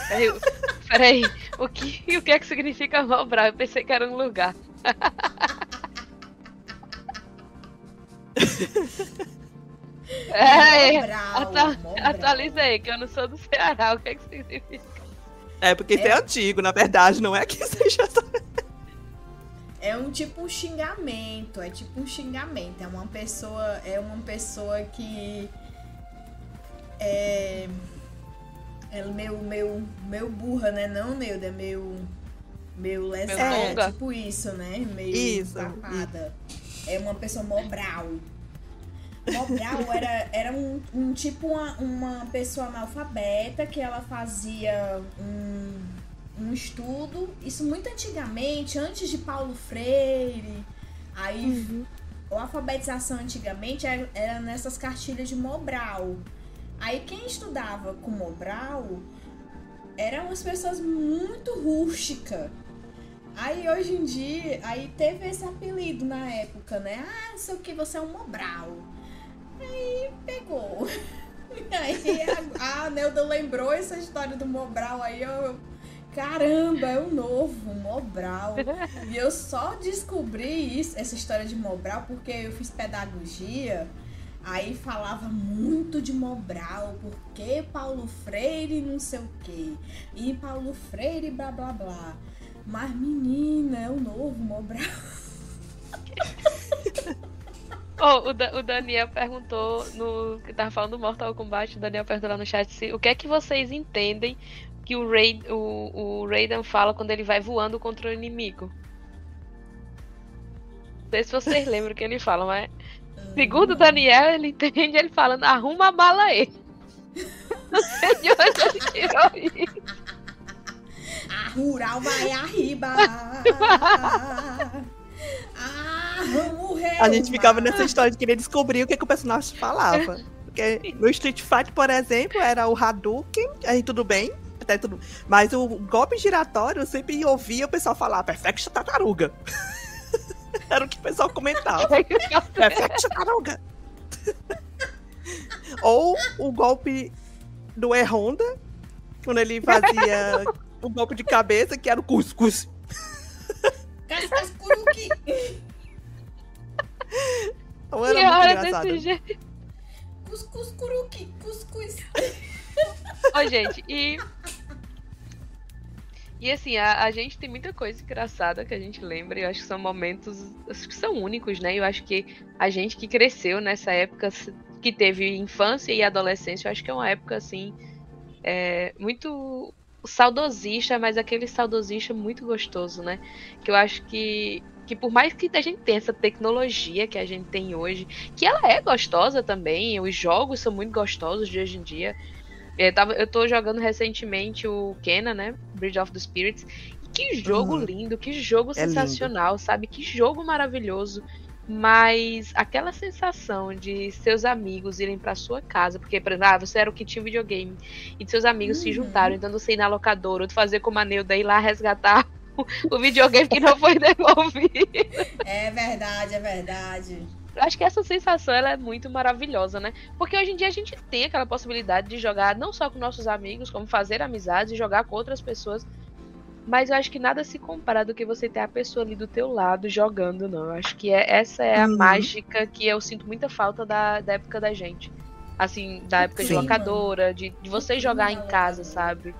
Peraí, peraí. O, que, o que é que significa Mobral? Eu pensei que era um lugar. É, Mobral, atualiza aí, que eu não sou do Ceará. O que é que significa? É porque isso é, é antigo, na verdade, não é que seja. É um tipo um xingamento, é tipo um xingamento. É uma pessoa, é uma pessoa que é, é meio, meio, meio burra, né? Não, Neuda, é meio, meio lesada, é, tipo isso, né? Meio isso, tapada. É uma pessoa mobral. Mobral era, era um, um tipo uma, uma pessoa analfabeta que ela fazia um, um estudo, isso muito antigamente, antes de Paulo Freire. Aí uhum. a alfabetização antigamente era, era nessas cartilhas de Mobral. Aí quem estudava com Mobral eram as pessoas muito rústicas. Aí hoje em dia, aí teve esse apelido na época, né? Ah, não sei o que, você é um Mobral. Aí pegou. Aí a, a lembrou essa história do Mobral, aí eu. Caramba, é o novo, Mobral. E eu só descobri isso, essa história de Mobral porque eu fiz pedagogia. Aí falava muito de Mobral, porque Paulo Freire não sei o quê. E Paulo Freire blá blá blá. Mas menina, é o novo Mobral. Oh, o, da, o, Daniel perguntou no. que tava falando do Mortal Kombat, o Daniel perguntou lá no chat se, o que é que vocês entendem que o, Raid, o, o Raiden fala quando ele vai voando contra o inimigo. Não sei se vocês lembram o que ele fala, mas. Segundo o Daniel, ele entende ele falando, arruma a bala aí. Não sei de onde ele tirou isso. A rural vai arriba. A gente ficava nessa história de querer descobrir o que, que o personagem falava. Porque no Street Fighter, por exemplo, era o Hadouken, aí tudo bem, até tudo. Mas o golpe giratório eu sempre ouvia o pessoal falar Perfect Tartaruga. era o que o pessoal comentava. Perfect Tartaruga. Ou o golpe do E Honda, quando ele fazia o golpe de cabeça, que era o cuscuz. Cascascuruki. Não era que muito hora engraçado. desse jeito. Cuscuz curuki, cuscuz. Ó, gente, e. E assim, a, a, gente tem muita coisa engraçada que a gente lembra, e eu acho que são momentos acho que são únicos, né? Eu acho que a gente que cresceu nessa época, que teve infância e adolescência, eu acho que é uma época assim. É, muito saudosista, mas aquele saudosista muito gostoso, né? Que eu acho que que por mais que a gente tenha essa tecnologia que a gente tem hoje, que ela é gostosa também, os jogos são muito gostosos de hoje em dia. Eu, tava, eu tô jogando recentemente o Kena, né? Bridge of the Spirits. Que jogo uhum. lindo, que jogo é sensacional, lindo. sabe? Que jogo maravilhoso. Mas aquela sensação de seus amigos irem para sua casa, porque, por exemplo, ah, você era o que tinha videogame, e de seus amigos uhum. se juntaram, então você ir na locadora, ou fazer como a Neuda, ir lá resgatar o videogame que não foi devolvido. É verdade, é verdade. Acho que essa sensação ela é muito maravilhosa, né? Porque hoje em dia a gente tem aquela possibilidade de jogar não só com nossos amigos, como fazer amizades e jogar com outras pessoas. Mas eu acho que nada se compara do que você ter a pessoa ali do teu lado jogando, não. Eu acho que é, essa é a uhum. mágica que eu sinto muita falta da, da época da gente. Assim, da época Sim, de locadora, de, de você jogar em casa, sabe?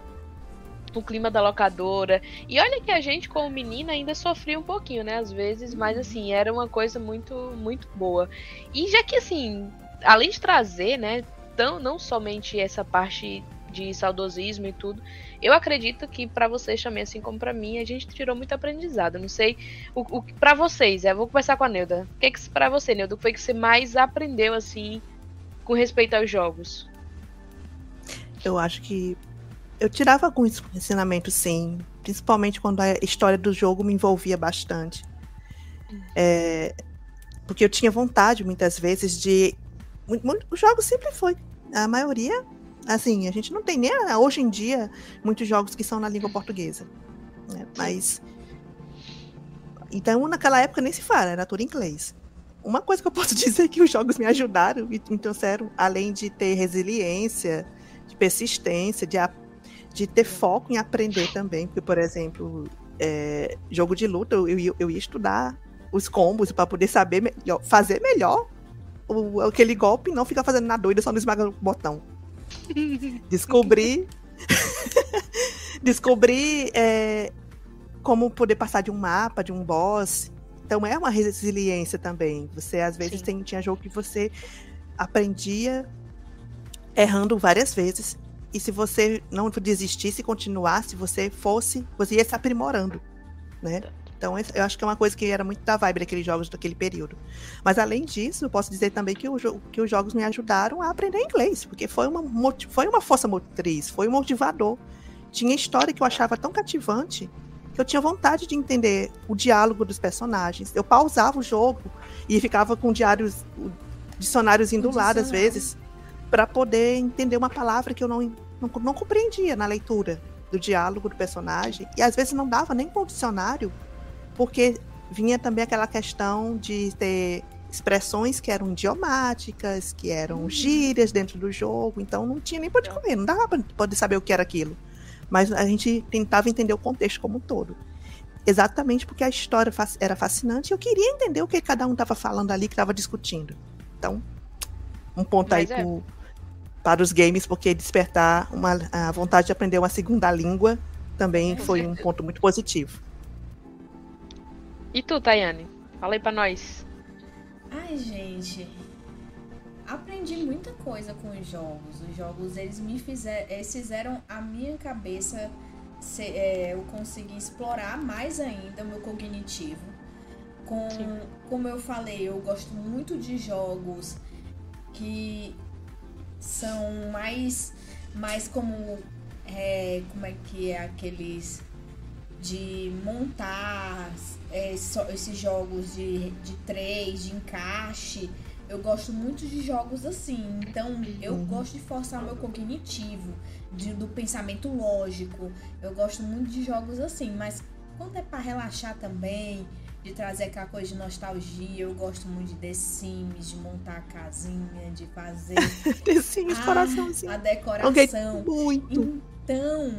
Pro clima da locadora. E olha que a gente, como menina, ainda sofria um pouquinho, né? Às vezes, mas assim, era uma coisa muito, muito boa. E já que assim, além de trazer, né, tão, não somente essa parte de saudosismo e tudo, eu acredito que para vocês também, assim como para mim, a gente tirou muito aprendizado. Não sei o, o para vocês. Eu vou começar com a Neuda. O que, é que para você, Neuda, foi que você mais aprendeu assim com respeito aos jogos? Eu acho que eu tirava alguns ensinamentos, sim. Principalmente quando a história do jogo me envolvia bastante. É, porque eu tinha vontade, muitas vezes, de. Os jogos sempre foi. A maioria Assim, a gente não tem nem hoje em dia muitos jogos que são na língua portuguesa. Né? Mas. Então, naquela época nem se fala, era tudo em inglês. Uma coisa que eu posso dizer é que os jogos me ajudaram e me trouxeram, além de ter resiliência, de persistência, de, de ter foco em aprender também. Porque, por exemplo, é, jogo de luta, eu, eu, eu ia estudar os combos para poder saber melhor, fazer melhor o, aquele golpe e não ficar fazendo na doida só no esmaga o botão. Descobri. Descobri é, como poder passar de um mapa, de um boss. Então é uma resiliência também. Você às vezes tem, tinha jogo que você aprendia errando várias vezes. E se você não desistisse e continuasse, você fosse, você ia se aprimorando, né? Então, eu acho que é uma coisa que era muito da vibe daqueles jogos daquele período. Mas, além disso, eu posso dizer também que, o, que os jogos me ajudaram a aprender inglês, porque foi uma, foi uma força motriz, foi um motivador. Tinha história que eu achava tão cativante que eu tinha vontade de entender o diálogo dos personagens. Eu pausava o jogo e ficava com diários, dicionários indo lá, às vezes, para poder entender uma palavra que eu não, não, não compreendia na leitura do diálogo do personagem. E às vezes não dava nem com o dicionário porque vinha também aquela questão de ter expressões que eram idiomáticas, que eram uhum. gírias dentro do jogo, então não tinha nem pode comer, não dava para poder saber o que era aquilo. Mas a gente tentava entender o contexto como um todo. Exatamente porque a história era fascinante e eu queria entender o que cada um estava falando ali, que estava discutindo. Então, um ponto Mas aí é. pro, para os games, porque despertar uma, a vontade de aprender uma segunda língua também foi um ponto muito positivo. E tu, Tayane? Fala aí pra nós. Ai, gente. Aprendi muita coisa com os jogos. Os jogos, eles me fizeram, eles fizeram a minha cabeça se, é, eu conseguir explorar mais ainda o meu cognitivo. Com, como eu falei, eu gosto muito de jogos que são mais, mais como, é, como é que é aqueles de montar é, esses jogos de, de três, de encaixe. Eu gosto muito de jogos assim. Então, eu uhum. gosto de forçar o meu cognitivo, de, do pensamento lógico. Eu gosto muito de jogos assim. Mas quando é para relaxar também, de trazer aquela coisa de nostalgia, eu gosto muito de The Sims, de montar a casinha, de fazer. The Sims, a, coraçãozinho. A decoração. Muito. Então,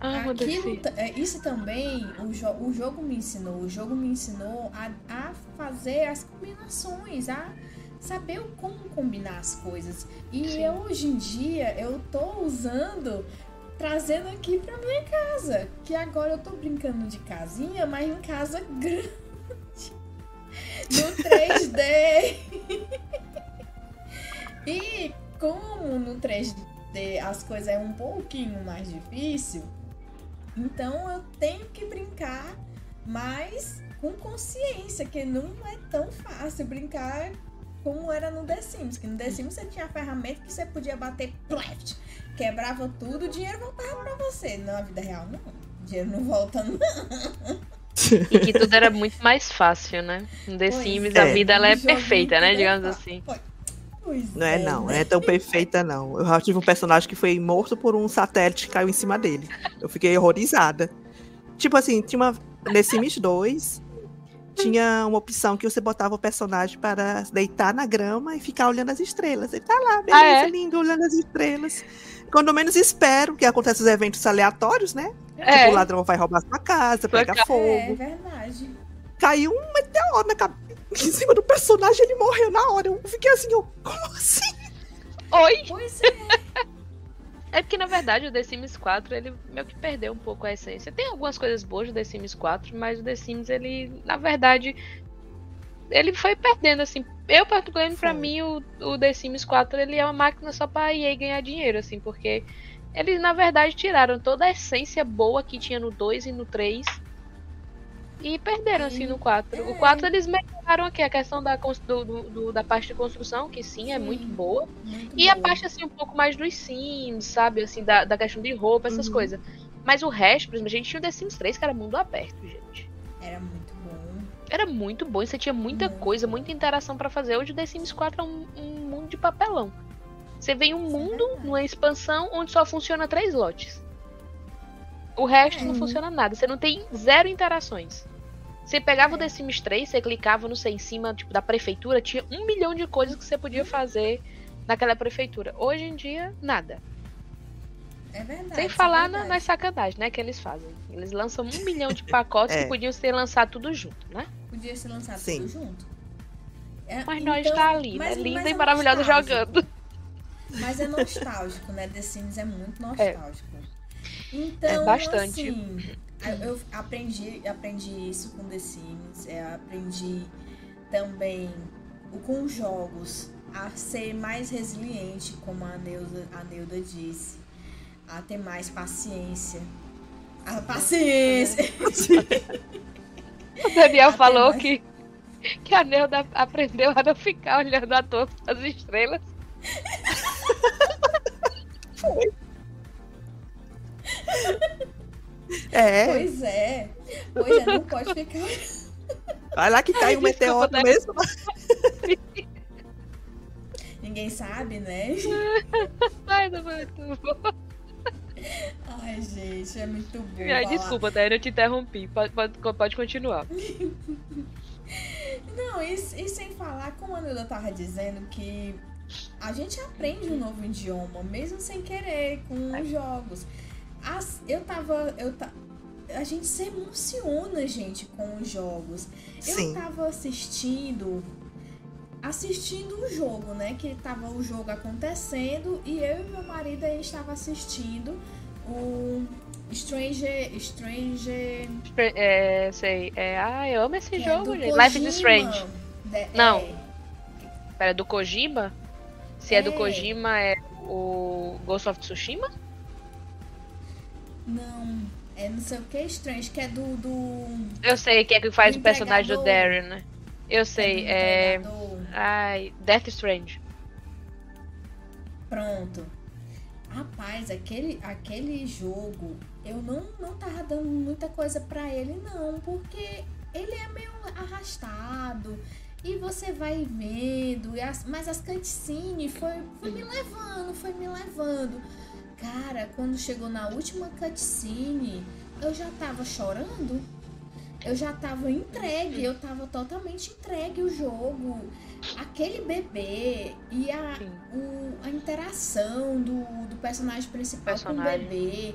ah, Aquilo, é, isso também o, jo o jogo me ensinou. O jogo me ensinou a, a fazer as combinações, a saber como combinar as coisas. E Sim. eu, hoje em dia eu tô usando, trazendo aqui pra minha casa. Que agora eu tô brincando de casinha, mas em casa grande. No 3D. e como no 3D as coisas é um pouquinho mais difícil então eu tenho que brincar, mas com consciência, que não é tão fácil brincar como era no The Sims. Que no The Sims você tinha a ferramenta que você podia bater pleft, quebrava tudo, o dinheiro voltava pra você. Na vida real, não. O dinheiro não volta, não. E que tudo era muito mais fácil, né? No The pois Sims é. a vida ela é perfeita, né? Digamos assim. Pois Pois não é, é não, né? não é tão perfeita, não. Eu já tive um personagem que foi morto por um satélite que caiu em cima dele. Eu fiquei horrorizada. Tipo assim, tinha uma. Nesse Sims 2, tinha uma opção que você botava o personagem para deitar na grama e ficar olhando as estrelas. Ele tá lá, beleza, ah, é? lindo, olhando as estrelas. Quando menos espero, que acontecem os eventos aleatórios, né? É. Tipo, o ladrão vai roubar sua casa, pega fogo. É verdade. Caiu um meteoro na cabeça em cima do personagem, ele morreu na hora. Eu fiquei assim, eu, como assim? Oi? Pois é. É porque, na verdade, o The Sims 4, ele meio que perdeu um pouco a essência. Tem algumas coisas boas do The Sims 4, mas o The Sims, ele, na verdade, ele foi perdendo, assim. Eu, particularmente, pra mim, o, o The Sims 4, ele é uma máquina só pra EA ganhar dinheiro, assim, porque eles, na verdade, tiraram toda a essência boa que tinha no 2 e no 3 e perderam, assim, no 4. O 4 eles melhoraram aqui a questão da, do, do, da parte de construção, que sim, é muito boa. Muito e boa. a parte, assim, um pouco mais dos sims, sabe? Assim, da, da questão de roupa, essas uhum. coisas. Mas o resto, por exemplo, a gente tinha o The Sims 3, que era mundo aberto, gente. Era muito. Era muito bom, e você tinha muita coisa, muita interação para fazer. Hoje o The Sims 4 é um, um mundo de papelão. Você vem um mundo, é numa expansão, onde só funciona três lotes. O resto é. não funciona nada. Você não tem zero interações. Você pegava o The Sims 3, você clicava, não sei, em cima tipo, da prefeitura, tinha um milhão de coisas que você podia fazer naquela prefeitura. Hoje em dia, nada. É verdade. Sem falar é na, nas sacanagens, né, que eles fazem. Eles lançam um milhão de pacotes é. que podiam ser lançados tudo junto, né? Podia ser lançado Sim. tudo junto. É, mas então, nós tá ali, né? Linda e é maravilhosa jogando. Mas é nostálgico, né? The Sims é muito é. nostálgico. Então, é bastante. assim, eu aprendi, aprendi isso com The Sims, é, aprendi também com jogos a ser mais resiliente, como a Neuda, a Neuda disse, a ter mais paciência. A paciência! o Daniel falou mais... que, que a Neuda aprendeu a não ficar olhando a toa as estrelas. Foi. É. Pois é. Pois é, não pode ficar. Vai lá que cai um meteoro né? mesmo. Ninguém sabe, né? Ai, não foi muito bom. Ai, gente, é muito bom. Ai, desculpa, Thaíra, eu te interrompi. Pode, pode, pode continuar. Não, e, e, sem falar, como a Nilda tava dizendo, que a gente aprende um novo idioma, mesmo sem querer, com os jogos. As, eu tava. Eu ta, a gente se emociona, gente, com os jogos. Sim. Eu tava assistindo. Assistindo o jogo, né? Que tava o jogo acontecendo e eu e meu marido aí estava assistindo o Stranger. Stranger. É, sei. É, ah, eu amo esse é jogo, é gente. Life is Strange. De, Não. É... Pera, do Kojima? Se é. é do Kojima, é o Ghost of Tsushima? Não, é não sei o que Strange, que é do. do eu sei que é que faz o personagem do Darren, né? Eu sei, é. Ai, Death Strange. Pronto. Rapaz, aquele, aquele jogo, eu não, não tava dando muita coisa para ele, não, porque ele é meio arrastado e você vai vendo, e as, mas as cutscenes foi, foi me levando, foi me levando. Cara, quando chegou na última cutscene, eu já tava chorando. Eu já tava entregue, eu tava totalmente entregue o jogo. Aquele bebê e a, o, a interação do, do personagem principal personagem. com o bebê.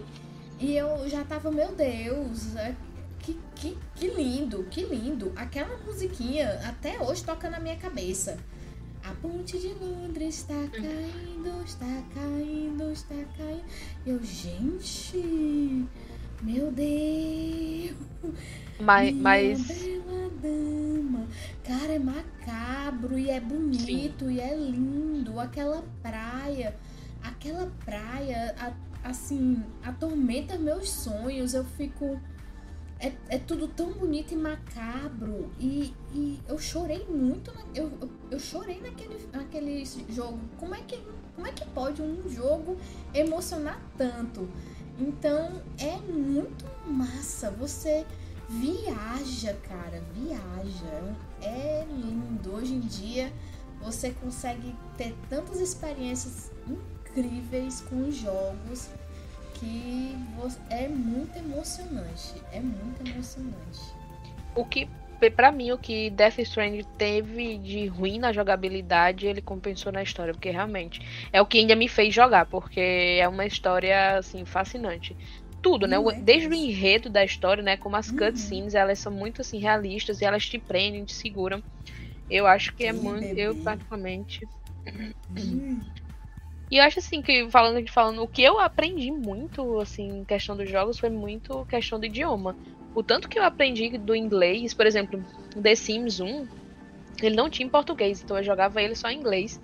E eu já tava, meu Deus, é, que, que, que lindo, que lindo. Aquela musiquinha até hoje toca na minha cabeça. A ponte de Londres está caindo, está caindo, está caindo. Eu, gente, meu Deus. Mas, mas... Cara, é macabro e é bonito Sim. e é lindo. Aquela praia, aquela praia, assim, atormenta meus sonhos. Eu fico é, é tudo tão bonito e macabro. E, e eu chorei muito. Na, eu, eu, eu, chorei naquele, naquele jogo. Como é, que, como é que pode um jogo emocionar tanto? Então é muito massa. Você viaja, cara. Viaja. É lindo. Hoje em dia você consegue ter tantas experiências incríveis com jogos que é muito emocionante. É muito emocionante. O que, para mim, o que Death Stranding teve de ruim na jogabilidade, ele compensou na história, porque realmente é o que ainda me fez jogar, porque é uma história assim fascinante. Tudo, né? É Desde o enredo da história, né? Como as uhum. cutscenes, elas são muito assim realistas e elas te prendem, te seguram. Eu acho que é muito, eu particularmente. Hum. E eu acho assim que falando falando, o que eu aprendi muito assim, em questão dos jogos foi muito questão do idioma. O tanto que eu aprendi do inglês, por exemplo, The Sims 1, ele não tinha em português, então eu jogava ele só em inglês.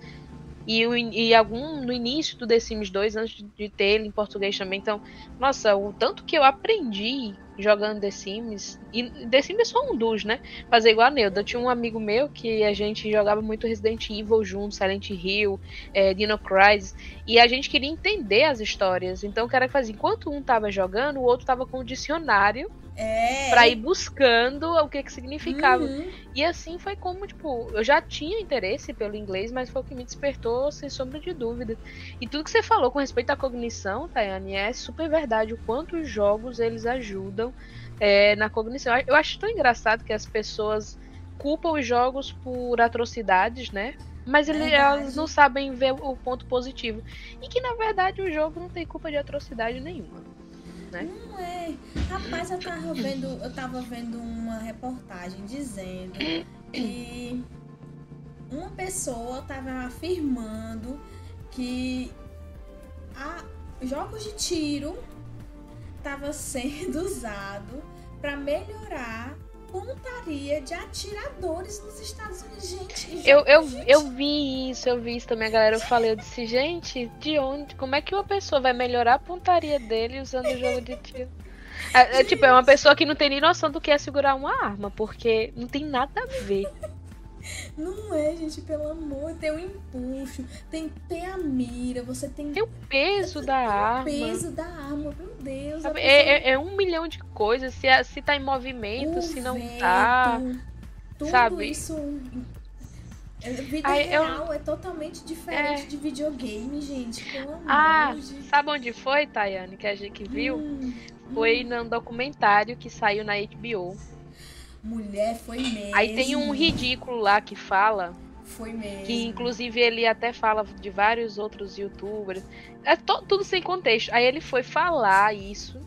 E, e algum no início do The Sims 2, antes de ter ele em português também. Então, nossa, o tanto que eu aprendi jogando The Sims. E The Sims é só um dos, né? Fazer igual a Neuda. Eu tinha um amigo meu que a gente jogava muito Resident Evil junto, Silent Hill, é, Dino Crisis. E a gente queria entender as histórias. Então o cara fazia, enquanto um tava jogando, o outro tava com o dicionário É. pra ir buscando o que que significava. Uhum. E assim foi como, tipo, eu já tinha interesse pelo inglês, mas foi o que me despertou, sem sombra de dúvida. E tudo que você falou com respeito à cognição, Tayane, é super verdade. O quanto os jogos eles ajudam é, na cognição. Eu acho tão engraçado que as pessoas culpam os jogos por atrocidades, né? Mas ele- elas não sabem ver o ponto positivo. E que na verdade o jogo não tem culpa de atrocidade nenhuma. Não é. Rapaz, eu tava vendo, eu tava vendo uma reportagem dizendo que uma pessoa tava afirmando que a, jogos de tiro tava sendo usado para melhorar pontaria de atiradores nos Estados Unidos, gente. Eu, eu, gente, eu vi isso, eu vi isso também, a galera. Eu falei, eu disse, gente, de onde? Como é que uma pessoa vai melhorar a pontaria dele usando o jogo de tiro? É, é, tipo, é uma pessoa que não tem nem noção do que é segurar uma arma, porque não tem nada a ver. Não é, gente, pelo amor. Tem o empuxo, tem, tem a mira, você tem, Tem o peso da o arma. peso da arma, meu Deus. a sabe? pessoa- É, é- é um milhão de coisas. Se, é- se tá em movimento, o se não vento, tá. Tudo sabe? isso. é, Vida Ai, eu- real é totalmente diferente É. de videogame, gente. Pelo amor Ah, de sabe onde foi, Tayane, que a gente viu? Hum, Foi num documentário que saiu na HBO. Mulher, foi mesmo. Aí tem um ridículo lá que fala Foi mesmo. Que inclusive ele até fala de vários outros youtubers. É to- tudo sem contexto. Aí ele foi falar isso.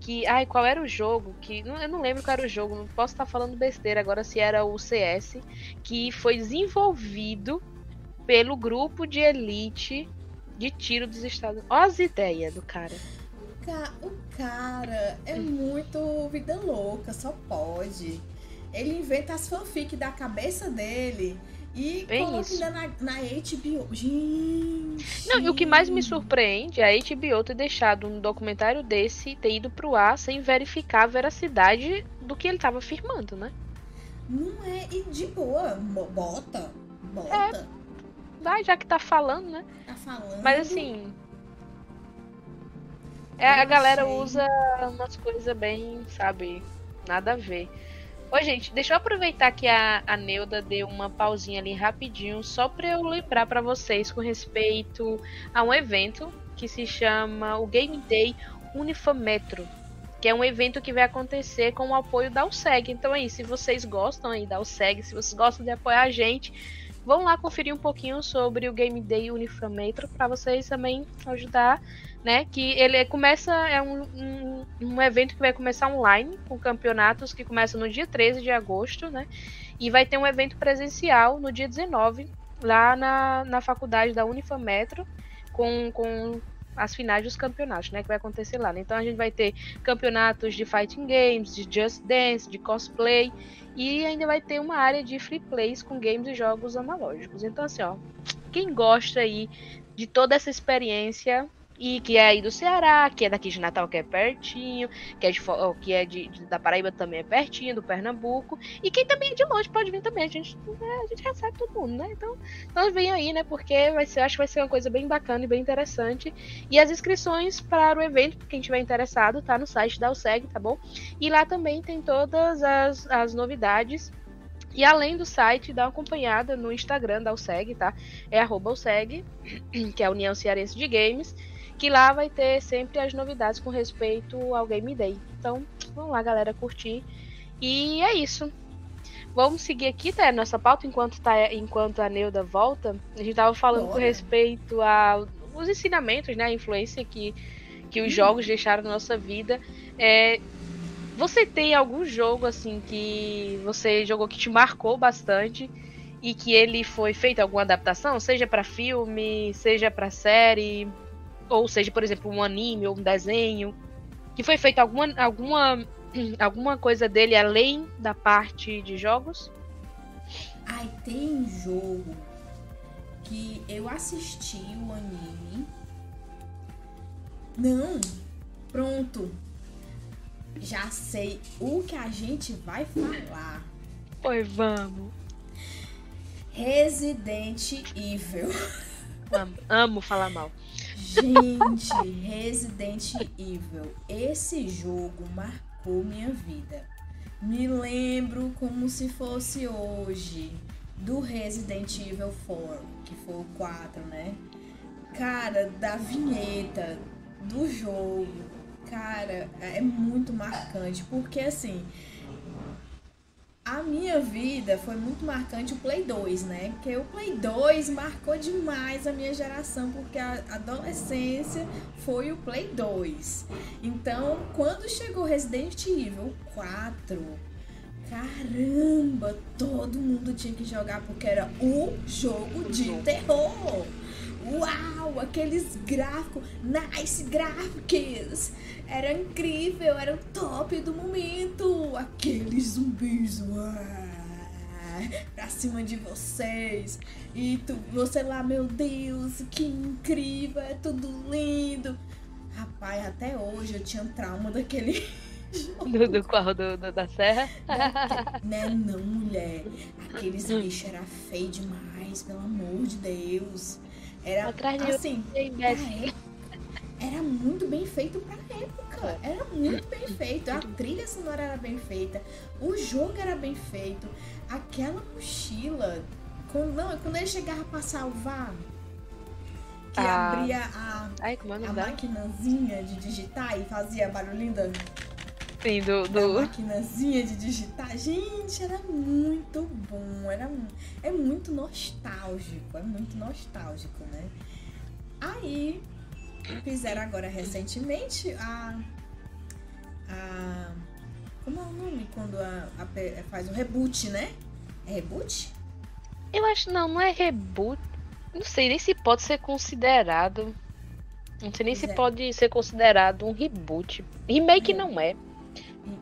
Que. Ai, qual era o jogo? Que. Eu não lembro qual era o jogo. Não posso estar falando besteira agora se era o CS. Que foi desenvolvido pelo grupo de elite de tiro dos Estados Unidos. Olha as ideias do cara. Ca- O cara é muito vida louca, só pode. Ele inventa as fanfic da cabeça dele e Bem coloca ainda na, na HBO. Gente. Não, e o que mais me surpreende é a HBO ter deixado um documentário desse ter ido pro ar sem verificar a veracidade do que ele tava afirmando, né? Não é. E de boa, bota. Bota. Ah, já que tá falando, né? Tá falando. Mas assim. É, a galera achei. usa umas coisas bem, sabe? Nada a ver. Ô, gente, deixa eu aproveitar que a, a Neuda deu uma pausinha ali rapidinho, só pra eu lembrar pra vocês com respeito a um evento que se chama o Game Day Unifametro. Que é um evento que vai acontecer com o apoio da USEG. Então aí, se vocês gostam aí da USEG, se vocês gostam de apoiar a gente, vão lá conferir um pouquinho sobre o Game Day Unifametro para vocês também ajudar, né? Que ele começa, é um, um, um evento que vai começar online, com campeonatos que começam no dia 13 de agosto, né? E vai ter um evento presencial no dia 19, lá na, na faculdade da Unifametro, com, com as finais dos campeonatos, né? Que vai acontecer lá. né? Então a gente vai ter campeonatos de fighting games, de just dance, de cosplay e ainda vai ter uma área de free plays com games e jogos analógicos. Então assim, ó, quem gosta aí de toda essa experiência e que é aí do Ceará, que é daqui de Natal, que é pertinho, que é, de, que é de, de- da Paraíba também é pertinho, do Pernambuco, e quem também é de longe pode vir também, a gente, né, a gente recebe todo mundo, né? Então, então vem aí, né? Porque vai ser, acho que vai ser uma coisa bem bacana e bem interessante. E as inscrições para o evento, quem tiver interessado, tá no site da USEG, tá bom? E lá também tem todas as, as novidades. E além do site, dá uma acompanhada no Instagram da USEG, tá? É arroba USEG, que é a União Cearense de Games, que lá vai ter sempre as novidades com respeito ao Game Day. Então, vamos lá, galera, curtir. E é isso. Vamos seguir aqui, tá? Nossa pauta enquanto, tá, enquanto a Neuda volta. A gente tava falando com Bora. respeito aos ensinamentos, né? A influência que, que os jogos deixaram na nossa vida. É, você tem algum jogo, assim, que você jogou que te marcou bastante? e que ele foi feito alguma adaptação, seja para filme, seja para série, ou seja, por exemplo, um anime ou um desenho, que foi feito alguma alguma alguma coisa dele além da parte de jogos? Ai, tem um jogo que eu assisti o anime. Não, pronto. Já sei o que a gente vai falar. Pois vamos. Resident Evil. Amo, amo falar mal. Gente, Resident Evil. Esse jogo marcou minha vida. Me lembro como se fosse hoje do Resident Evil 4, que foi o 4, né? Cara, da vinheta do jogo, cara, é muito marcante, porque assim, a minha vida foi muito marcante o Play 2, né? Porque o Play 2 marcou demais a minha geração, porque a adolescência foi o Play 2. Então, quando chegou Resident Evil 4, caramba, todo mundo tinha que jogar porque era o jogo de terror. Uau, aqueles gráficos, nice gráficos. Era incrível, era o top do momento. Aqueles zumbis, uau, pra cima de vocês. E tu, você lá, meu Deus, que incrível, é tudo lindo. Rapaz, até hoje eu tinha trauma daquele do, do qual? Do, do, da serra? Né, não, mulher. Aqueles bichos era feio demais, pelo amor de Deus. Era Atrás de assim, era muito bem feito pra época. Era muito bem feito. A trilha sonora era bem feita. O jogo era bem feito. Aquela mochila. Quando, não, quando ele chegava pra salvar. Que Ah. abria a, Ai, é a maquinazinha de digitar e fazia barulhinho da, Sim, do. do... maquinazinha de digitar. Gente, era muito bom. Era, é muito nostálgico. É muito nostálgico, né? Aí, fizeram agora recentemente a. a como é o nome quando a, a faz o reboot, né? É reboot? Eu acho, não, não é reboot. Não sei nem se pode ser considerado. Não sei nem Pois se é. pode ser considerado um reboot. Remake É. não é.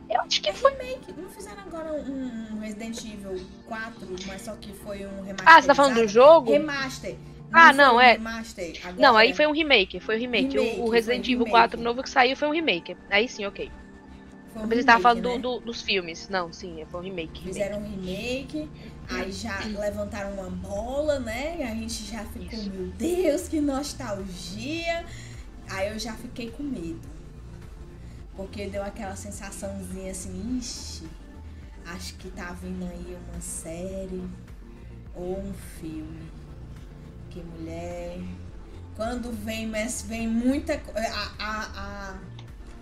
Eu acho que foi. Remake. Não fizeram agora um, um Resident Evil 4, mas só que foi um remaster. Ah, você tá falando do jogo? Remaster. Ah, foi não, um é. Remaster. Não, aí foi um remake. Foi um remake. Remake, o, o Resident Evil remake. 4 novo que saiu foi um remake. Aí sim, ok. Foi um pensei que tava remake, falando né? do- do- dos filmes. Não, sim, foi um remake. remake. Fizeram um remake, aí já levantaram uma bola, né? E a gente já ficou, Isso. meu Deus, que nostalgia. Aí eu já fiquei com medo. Porque deu aquela sensaçãozinha assim, ixi, acho que tá vindo aí uma série ou um filme. Que mulher. Quando vem, mas vem muita. co- A, a, a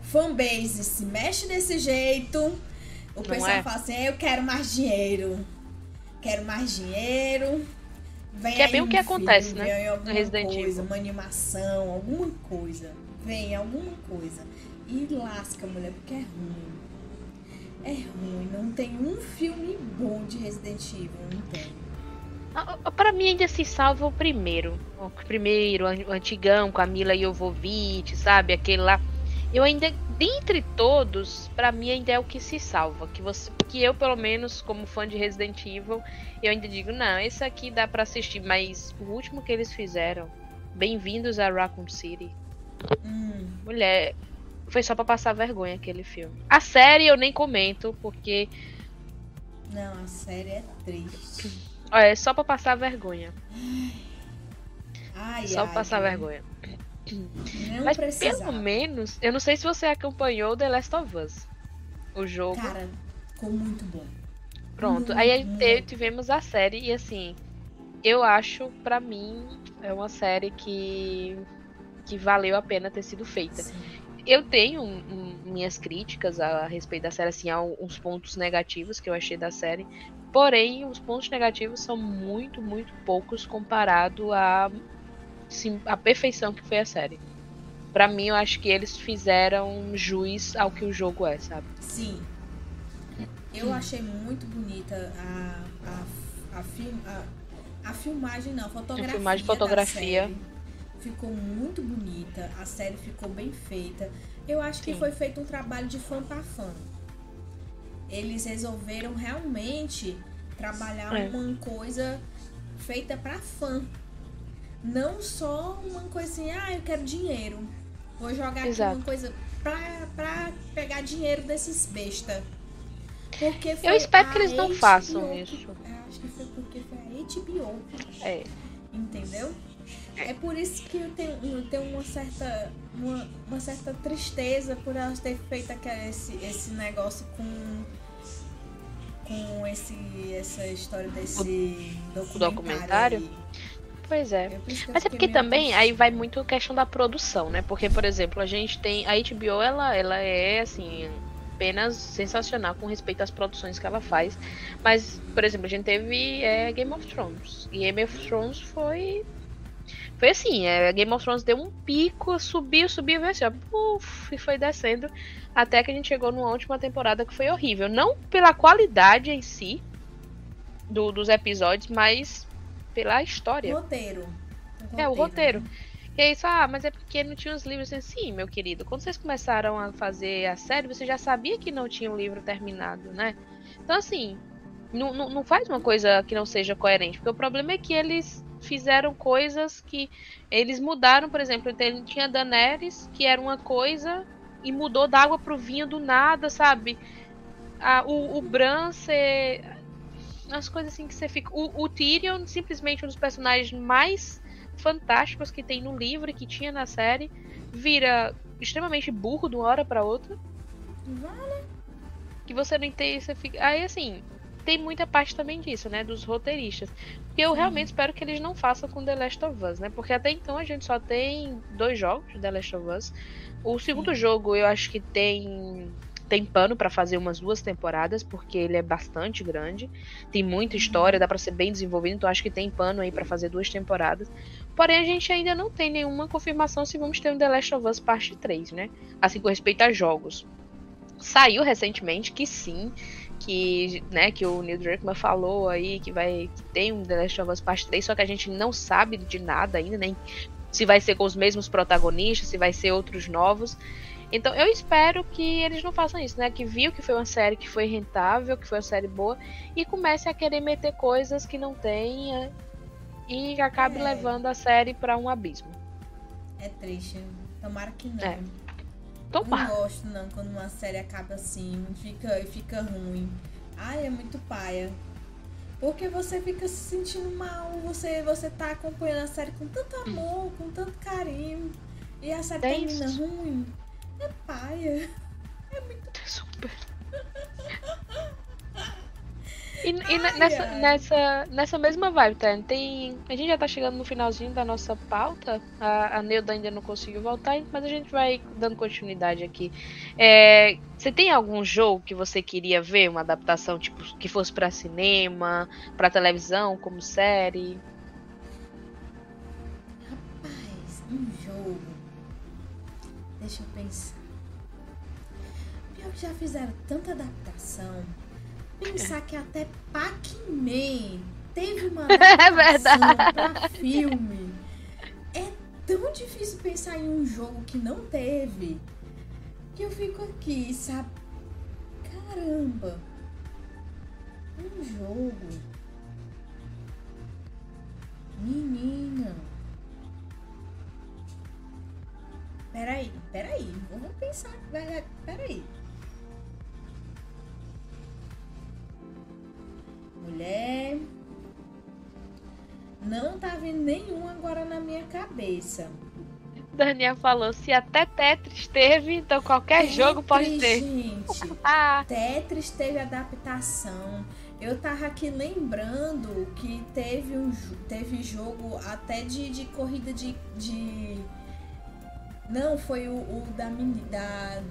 fanbase se mexe desse jeito. O Não pessoal é? fala assim: eu quero mais dinheiro. Quero mais dinheiro. Vem Que é bem o que acontece, filme, né, Vem alguma no Resident coisa, Evil. uma animação, alguma coisa. Vem alguma coisa. E lasca, mulher, porque é ruim. É ruim. Não tem um filme bom de Resident Evil. Não tem. Ah, Pra mim ainda se salva o primeiro. O primeiro, o antigão, com a Mila Jovovich, sabe? Aquele lá. Eu ainda, dentre todos, pra mim ainda é o que se salva. Que, você, que eu, pelo menos, como fã de Resident Evil, eu ainda digo, não, esse aqui dá pra assistir. Mas o último que eles fizeram, Bem-vindos a Raccoon City. Hum, Mulher, foi só pra passar vergonha aquele filme. A série eu nem comento, porque não, a série é triste. ó, é só pra passar vergonha. Ai, Só ai, pra passar ai. vergonha. Não Mas precisava. pelo menos, eu não sei se você acompanhou The Last of Us. O jogo. Cara, ficou muito bom. Pronto. muito, Aí muito. tivemos a série e assim, eu acho, pra mim, é uma série que que valeu a pena ter sido feita. Sim. Eu tenho um- minhas críticas a, respeito da série, assim, há uns pontos negativos que eu achei da série. Porém, os pontos negativos são muito, muito poucos comparado à sim, à perfeição que foi a série. Pra mim, eu acho que eles fizeram juiz ao que o jogo é, sabe? Sim. Eu achei muito bonita a, a, a, film, a, a filmagem não, a fotografia. A filmagem, fotografia. Ficou muito bonita, a série ficou bem feita. Eu acho Sim. que foi feito um trabalho de fã para fã. Eles resolveram realmente trabalhar é. uma coisa feita para fã. Não só uma coisa assim, ah, eu quero dinheiro. Vou jogar Exato. aqui uma coisa pra, pra pegar dinheiro desses besta. Porque eu espero que eles não HBO, façam isso. acho que foi porque foi a HBO. É. Entendeu? É. é por isso que eu tenho, eu tenho uma certa uma, uma certa tristeza por elas ter feito esse, esse negócio com com esse essa história desse documentário. documentário? Pois é. Mas é porque também aí vai muito a questão da produção, né? Porque, por exemplo, a gente tem. A HBO, ela, ela é assim. Apenas sensacional com respeito às produções que ela faz. Mas, por exemplo, a gente teve é, Game of Thrones. E Game of Thrones foi foi assim, é, Game of Thrones deu um pico, subiu, subiu, veio assim, ó, puff, e foi descendo, até que a gente chegou numa última temporada que foi horrível. Não pela qualidade em si do, dos episódios, mas pela história. Roteiro. O roteiro. É, o roteiro. Né? E aí só, ah, mas é porque não tinha os livros assim, sim, meu querido. Quando vocês começaram a fazer a série, você já sabia que não tinha o um livro terminado, né? Então, assim, não, não, não faz uma coisa que não seja coerente. Porque o problema é que eles fizeram coisas que. Eles mudaram, por exemplo, tinha Daenerys, que era uma coisa, e mudou da água pro vinho do nada, sabe? A, o, o Bran ser umas coisas assim que você fica. O, o Tyrion, simplesmente um dos personagens mais fantásticos que tem no livro e que tinha na série, vira extremamente burro de uma hora para outra. Vale. Que você não entende, você fica. Aí assim, tem muita parte também disso, né? Dos roteiristas. Eu realmente espero que eles não façam com The Last of Us, né? Porque até então a gente só tem dois jogos de The Last of Us. O segundo jogo eu acho que tem tem pano para fazer umas duas temporadas, porque ele é bastante grande, tem muita história, dá para ser bem desenvolvido, então acho que tem pano aí para fazer duas temporadas. Porém, a gente ainda não tem nenhuma confirmação se vamos ter um The Last of Us parte 3, né? Assim com respeito a jogos. Saiu recentemente que sim, que, né, que o Neil Druckmann falou aí que vai que tem um The Last of Us parte 3, só que a gente não sabe de nada ainda, nem se vai ser com os mesmos protagonistas, se vai ser outros novos. Então eu espero que eles não façam isso, né? Que viu que foi uma série que foi rentável, que foi uma série boa, e comece a querer meter coisas que não tenha e acabe é. levando a série para um abismo. É triste. Tomara que não. É. Tomara. Eu não gosto não quando uma série acaba assim, fica, fica ruim. Ai, é muito paia. Porque você fica se sentindo mal, você, você tá acompanhando a série com tanto amor, com tanto carinho, e a série termina isso. ruim. É paia. É muito. Super. E, e ai, nessa, ai. nessa, nessa mesma vibe, tá? Tem, a gente já tá chegando no finalzinho da nossa pauta. A, a Neuda ainda não conseguiu voltar, mas a gente vai dando continuidade aqui. É, você tem algum jogo que você queria ver, uma adaptação tipo que fosse para cinema, para televisão, como série? Rapaz, um jogo. Deixa eu pensar. Pior que já fizeram tanta adaptação pensar que até Pac-Man teve uma é verdade. pra filme. É tão difícil pensar em um jogo que não teve que eu fico aqui, sabe? Caramba! Um jogo. Menina. Peraí, peraí. Vamos pensar. Peraí. Mulher. Não tá vindo nenhum agora na minha cabeça. Daniel falou, se até Tetris teve, então qualquer Tetris, jogo pode ter. Gente, ah. Tetris teve adaptação. Eu tava aqui lembrando que teve um teve jogo até de, de corrida de, de. Não, foi o, o da, da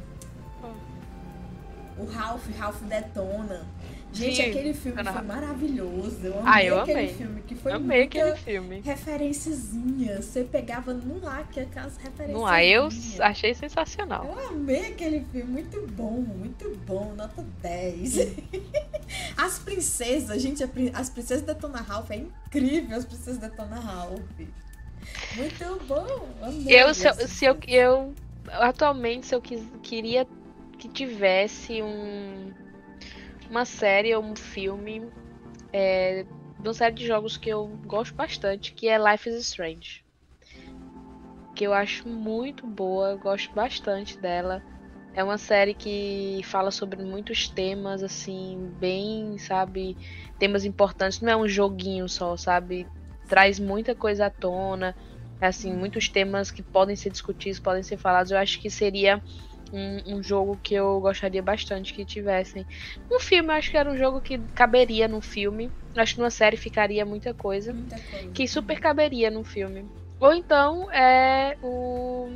o Ralph, Ralph Detona. Gente, aquele filme foi maravilhoso. Eu amei ah, eu aquele amei. filme. Que foi amei aquele filme. Referenciazinha. Você pegava no ar que aquelas referências. No ar, eu achei sensacional. Eu amei aquele filme. Muito bom, muito bom. Nota 10. as princesas, gente, as princesas da Tona Ralph é incrível. As princesas da Tona Ralph. Muito bom. Amei eu, se, eu, se eu, eu, atualmente, se eu quis, queria que tivesse um uma série ou um filme é, de uma série de jogos que eu gosto bastante, que é Life is Strange. Que eu acho muito boa, eu gosto bastante dela. É uma série que fala sobre muitos temas, assim, bem, sabe, temas importantes. Não é um joguinho só, sabe? Traz muita coisa à tona, assim, muitos temas que podem ser discutidos, podem ser falados. Eu acho que seria um, um, jogo que eu gostaria bastante que tivessem. No filme, eu acho que era um jogo que caberia no filme. Acho que numa série ficaria muita coisa. Muita coisa. Que super caberia no filme. Ou então é o.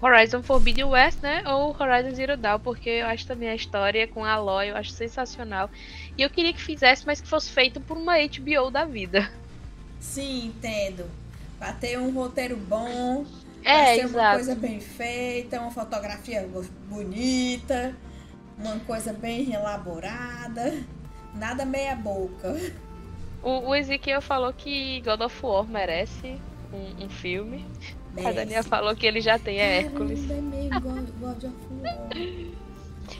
Horizon Forbidden West, né? Ou Horizon Zero Dawn, porque eu acho também a história com a Aloy, eu acho sensacional. E eu queria que fizesse, mas que fosse feito por uma HBO da vida. Sim, entendo. Pra ter um roteiro bom, é, ser exato. uma coisa bem feita, uma fotografia bonita, uma coisa bem elaborada, nada meia boca. O, o Ezequiel falou que God of War merece um, um filme. Merece. A Daniela falou que ele já tem é Hércules. É.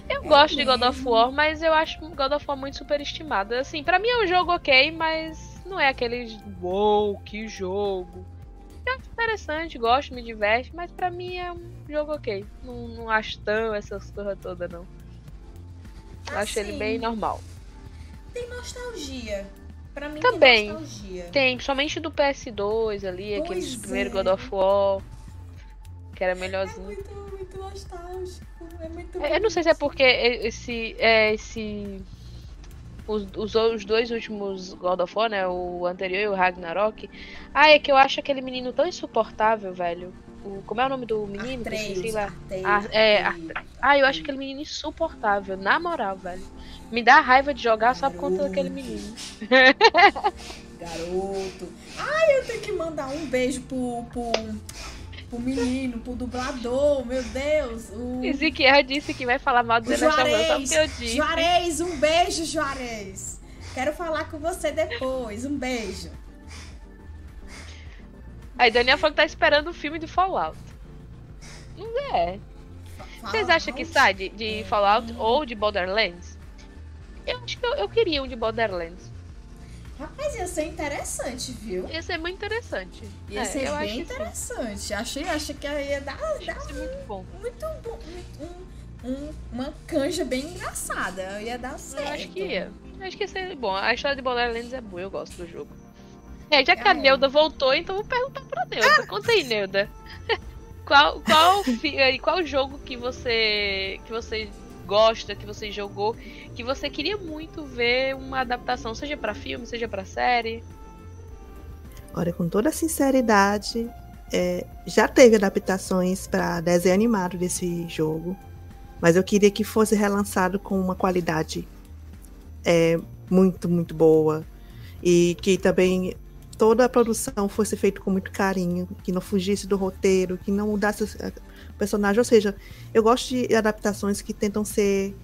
Eu é gosto mesmo. de God of War, mas eu acho God of War muito superestimado. Assim, para mim é um jogo ok, mas não é aquele wow, que jogo. Eu acho interessante, gosto, me diverte, mas pra mim é um jogo ok. Não, não acho tão essa coisa toda, não. Assim, acho ele bem normal. Tem nostalgia. Pra mim Também. tem nostalgia. Tem, somente do PS2 ali, pois aqueles é. primeiros God of War. Que era melhorzinho. É muito, muito nostálgico. É muito Eu não sei se é porque esse. É, esse os, os, os, dois últimos God of War, né? O anterior e o Ragnarok. Ah, é que eu acho aquele menino tão insuportável, velho. O, como é o nome do menino? Artreus, lá. Ah, é, ah, eu acho aquele menino insuportável, na moral, velho. Me dá raiva de jogar Garoto. só por conta daquele menino. Garoto. Ai, eu tenho que mandar um beijo pro, pro pro menino, pro dublador, meu Deus. O... Ezequiel disse que vai falar mal do Juarez, só porque eu disse. Juarez, um beijo, Juarez. Quero falar com você depois. Um beijo. Aí Daniel falou que tá esperando o filme de Fallout. Não é. Vocês acham que sai de, de Fallout ou de Borderlands? Eu acho que eu, eu queria um de Borderlands. Rapaz, ia ser interessante, viu? Ia ser muito interessante. Ia é, ser bem interessante. Achei, achei que ia dar, dar um, muito bom. Muito bom. Um, um, uma canja bem engraçada. Ia dar certo. Eu acho que ia. Acho que ia ser bom. A história de Borderlands é boa, eu gosto do jogo. É, já que a Neuda voltou, então vou perguntar pra Neuda. Conta aí, Neuda. qual, qual, qual jogo que você, que você gosta, que você jogou, que você queria muito ver uma adaptação, seja para filme, seja para série? Olha, com toda sinceridade, é, já teve adaptações para desenho animado desse jogo, mas eu queria que fosse relançado com uma qualidade é, muito, muito boa e que também toda a produção fosse feita com muito carinho, que não fugisse do roteiro, que não mudasse personagem. Ou seja, eu gosto de adaptações que tentam ser.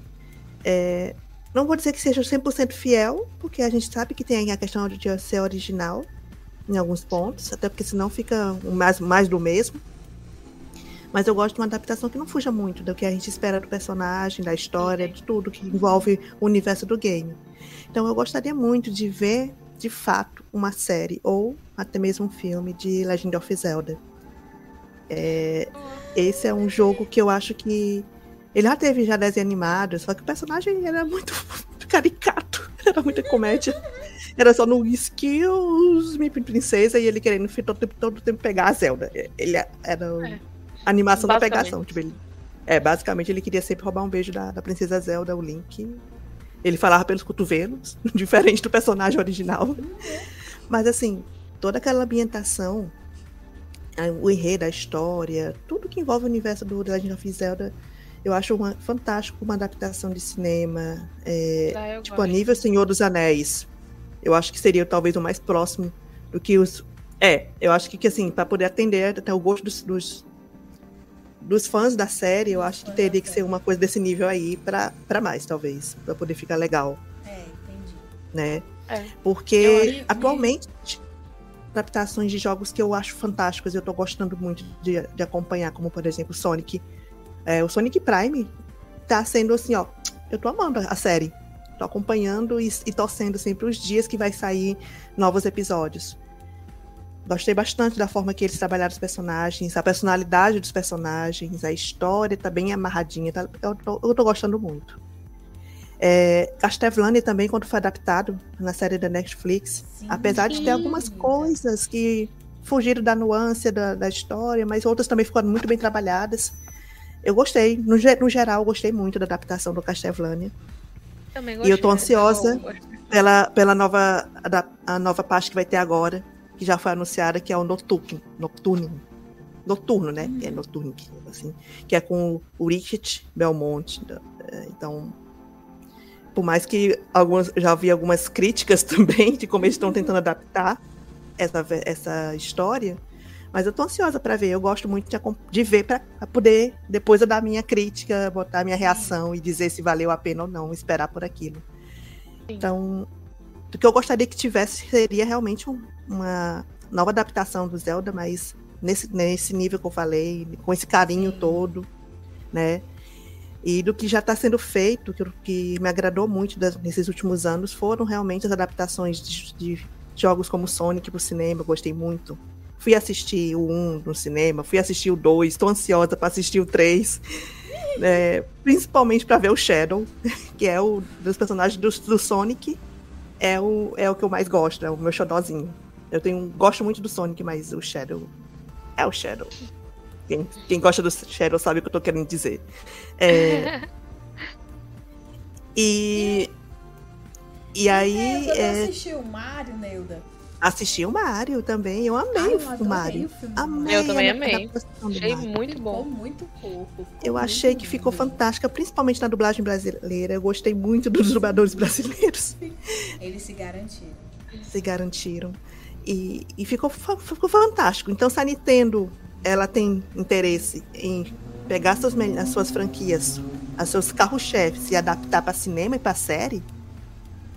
É, não vou dizer que seja 100% fiel, porque a gente sabe que tem a questão de ser original em alguns pontos, até porque senão fica mais, mais do mesmo. Mas eu gosto de uma adaptação que não fuja muito do que a gente espera do personagem, da história, de tudo que envolve o universo do game. Então eu gostaria muito de ver, de fato, uma série ou até mesmo um filme de Legend of Zelda. É, esse é um jogo que eu acho que. Ele já teve já desenho animado, só que o personagem era muito, caricato. Era muita comédia. Era só no skills, minha princesa, e ele querendo todo, tempo, todo tempo pegar a Zelda. Ele era é. a animação da pegação. Tipo, ele, é, basicamente ele queria sempre roubar um beijo da, da princesa Zelda, o Link. Ele falava pelos cotovelos, diferente do personagem original. Mas assim, toda aquela ambientação o enredo, a história, tudo que envolve o universo do The Legend of Zelda, Eu acho uma, fantástico uma adaptação de cinema. É, ah, tipo, a nível Senhor dos Anéis. Eu acho que seria talvez o mais próximo do que os. É, eu acho que, que assim, para poder atender até o gosto dos, dos, dos, fãs da série, eu acho que teria que ser uma coisa desse nível aí para mais, talvez. para poder ficar legal. É, entendi. Né? É. Porque atualmente adaptações de jogos que eu acho fantásticos, eu tô gostando muito de, de acompanhar, como por exemplo Sonic. É, o Sonic Prime tá sendo assim, ó, eu tô amando a série. Tô acompanhando e, e torcendo sempre os dias que vai sair novos episódios. Gostei bastante da forma que eles trabalharam os personagens, a personalidade dos personagens, a história tá bem amarradinha. Tá, eu, tô, eu tô gostando muito. É, Castlevania também, quando foi adaptado na série da Netflix, sim, apesar de ter algumas coisas que fugiram da nuance da, da, história, mas outras também ficaram muito bem trabalhadas. Eu gostei, no, no geral, gostei muito da adaptação do. Também gostei, e eu tô ansiosa pela, pela nova, a, a nova parte que vai ter agora, que já foi anunciada, que é o Nocturne. Nocturne. Noturno, né? Hum. É Noturno, assim. Que é com o Richard Belmont. É, então, por mais que algumas, já vi algumas críticas também de como eles estão tentando adaptar essa, essa história, mas eu tô ansiosa para ver. Eu gosto muito de, de ver para poder depois eu dar minha crítica, botar minha reação e dizer se valeu a pena ou não esperar por aquilo. Sim. Então, o que eu gostaria que tivesse seria realmente um, uma nova adaptação do Zelda, mas nesse, nesse nível que eu falei, com esse carinho Sim. todo, né? E do que já está sendo feito, que, que, me agradou muito das, nesses últimos anos, foram realmente as adaptações de, de jogos como Sonic para o cinema, eu gostei muito. Fui assistir o 1 no cinema, fui assistir o 2, estou ansiosa para assistir o 3. É, principalmente para ver o Shadow, que é o dos personagens do, do, Sonic, é o, é o que eu mais gosto, é o meu xodózinho. Eu tenho, gosto muito do Sonic, mas o Shadow é o Shadow. Quem, quem gosta do Shadow sabe o que eu tô querendo dizer. É, e. E aí. Neuda, é... assistiu o Mario, Neuda? Assisti o Mario também. Eu amei ah, eu o Mario. O amei eu também amei. Achei muito bom. Ficou muito. Ficou eu achei muito que ficou fantástica, principalmente na dublagem brasileira. Eu gostei muito dos dubladores brasileiros. Eles se garantiram. Se garantiram. E, e ficou, ficou fantástico. Então, se a Nintendo ela tem interesse em pegar suas, as suas franquias, os seus carros-chefes e adaptar para cinema e para série,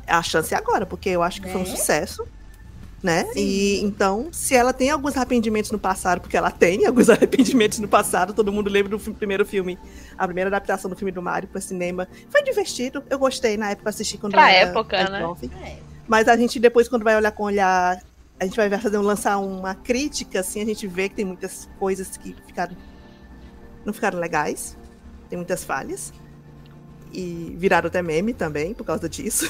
a chance é agora, porque eu acho que foi um né? sucesso. Né? Sim. E então, se ela tem alguns arrependimentos no passado, porque ela tem alguns arrependimentos no passado, todo mundo lembra do primeiro filme, a primeira adaptação do filme do Mario para cinema. Foi divertido, eu gostei na época assisti quando pra era época, né? Jovem. É. Mas a gente depois quando vai olhar com olhar a gente vai fazer lançar uma crítica, assim, a gente vê que tem muitas coisas que ficaram não ficaram legais, tem muitas falhas e viraram até meme também por causa disso.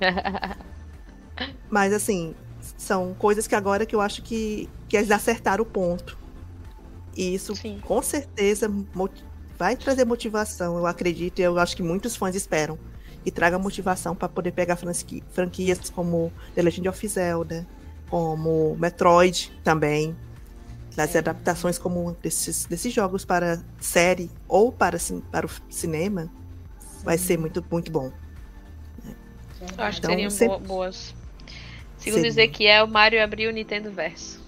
Mas assim, são coisas que agora que eu acho que, que eles acertaram o ponto. E isso Sim. com certeza vai trazer motivação, eu acredito, e eu acho que muitos fãs esperam e traga motivação para poder pegar franquias como The Legend of Zelda, como Metroid também, das adaptações como desses, desses jogos para série ou para, para o cinema, Sim. vai ser muito, muito bom. Eu acho então, que seriam sempre... boas. Segundo dizer que é o Mario abriu o Nintendo Verso.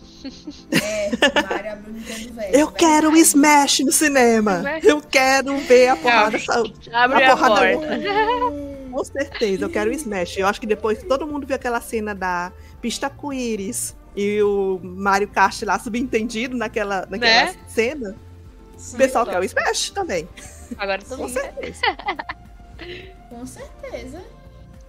É, Mario abriu o Nintendo Verso. Eu quero o Smash no cinema. Eu quero ver a porrada. Abre a, porrada. A porta. Com certeza, eu quero o Smash. Eu acho que depois que todo mundo viu aquela cena da pista Quiris e o Mario Kart lá subentendido naquela, naquela né? cena, Sim, o pessoal quer o Smash também. Agora todo Com certeza. Com certeza.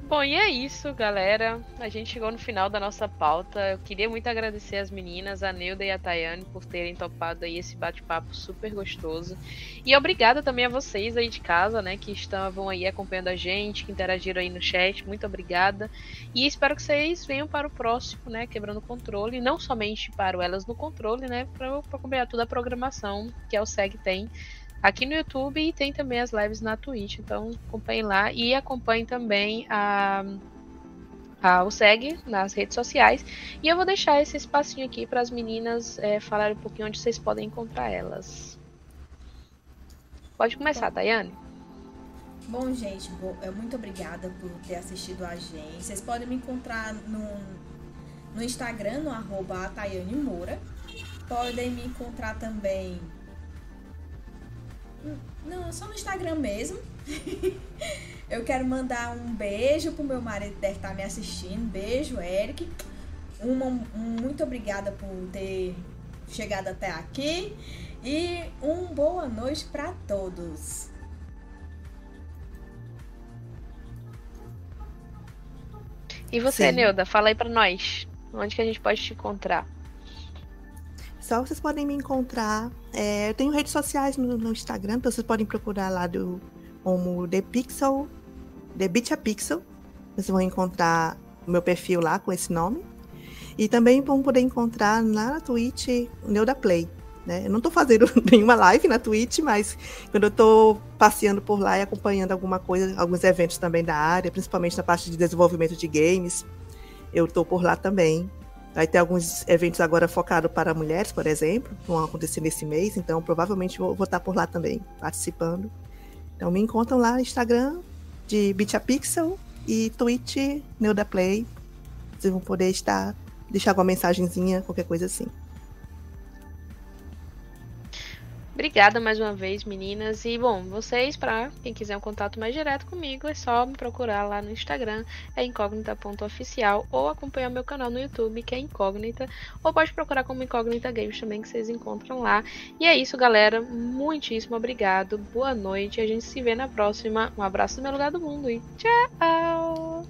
Bom, e é isso, galera. A gente chegou no final da nossa pauta. Eu queria muito agradecer as meninas, a Neuda e a Tayane, por terem topado aí esse bate-papo super gostoso. E obrigada também a vocês aí de casa, né, que estavam aí acompanhando a gente, que interagiram aí no chat. Muito obrigada. E espero que vocês venham para o próximo, né, Quebrando o Controle. Não somente para o Elas no Controle, né, para acompanhar toda a programação que a OSEG tem aqui no YouTube e tem também as lives na Twitch. Então acompanhem lá e acompanhem também a, a o SEG nas redes sociais. E eu vou deixar esse espacinho aqui para as meninas é, falarem um pouquinho onde vocês podem encontrar elas. Pode começar. Tayane. Bom, gente, é, muito obrigada por ter assistido a gente. Vocês podem me encontrar no, no Instagram, no arroba Tayane Moura. Podem me encontrar também. Não, só no Instagram mesmo. Eu quero mandar um beijo pro meu marido que deve estar me assistindo. Beijo, Eric. Uma, muito obrigada por ter chegado até aqui. E uma boa noite para todos. E você, Sim. Neuda, fala aí para nós. Onde que a gente pode te encontrar? Só vocês podem me encontrar. É, eu tenho redes sociais no, no, Instagram, então vocês podem procurar lá do como The Pixel, The Beach a Pixel. Vocês vão encontrar o meu perfil lá com esse nome. E também vão poder encontrar lá na Twitch o Neuda Play. Né? Eu não estou fazendo nenhuma live na Twitch, mas quando eu estou passeando por lá e acompanhando alguma coisa, alguns eventos também da área, principalmente na parte de desenvolvimento de games, eu estou por lá também. Vai ter alguns eventos agora focados para mulheres, por exemplo, que vão acontecer nesse mês, então provavelmente vou, vou estar por lá também, participando. Então me encontram lá no Instagram de Bitapixel e Twitch Neuda Play. Vocês vão poder estar, deixar alguma mensagenzinha, qualquer coisa assim. Obrigada mais uma vez, meninas. E bom, vocês, para quem quiser um contato mais direto comigo, é só me procurar lá no Instagram, é incógnita.oficial, ou acompanhar meu canal no YouTube, que é Incógnita, ou pode procurar como Incógnita Games também, que vocês encontram lá. E é isso, galera. Muitíssimo obrigado. Boa noite. A gente se vê na próxima. Um abraço do meu lugar do mundo e tchau!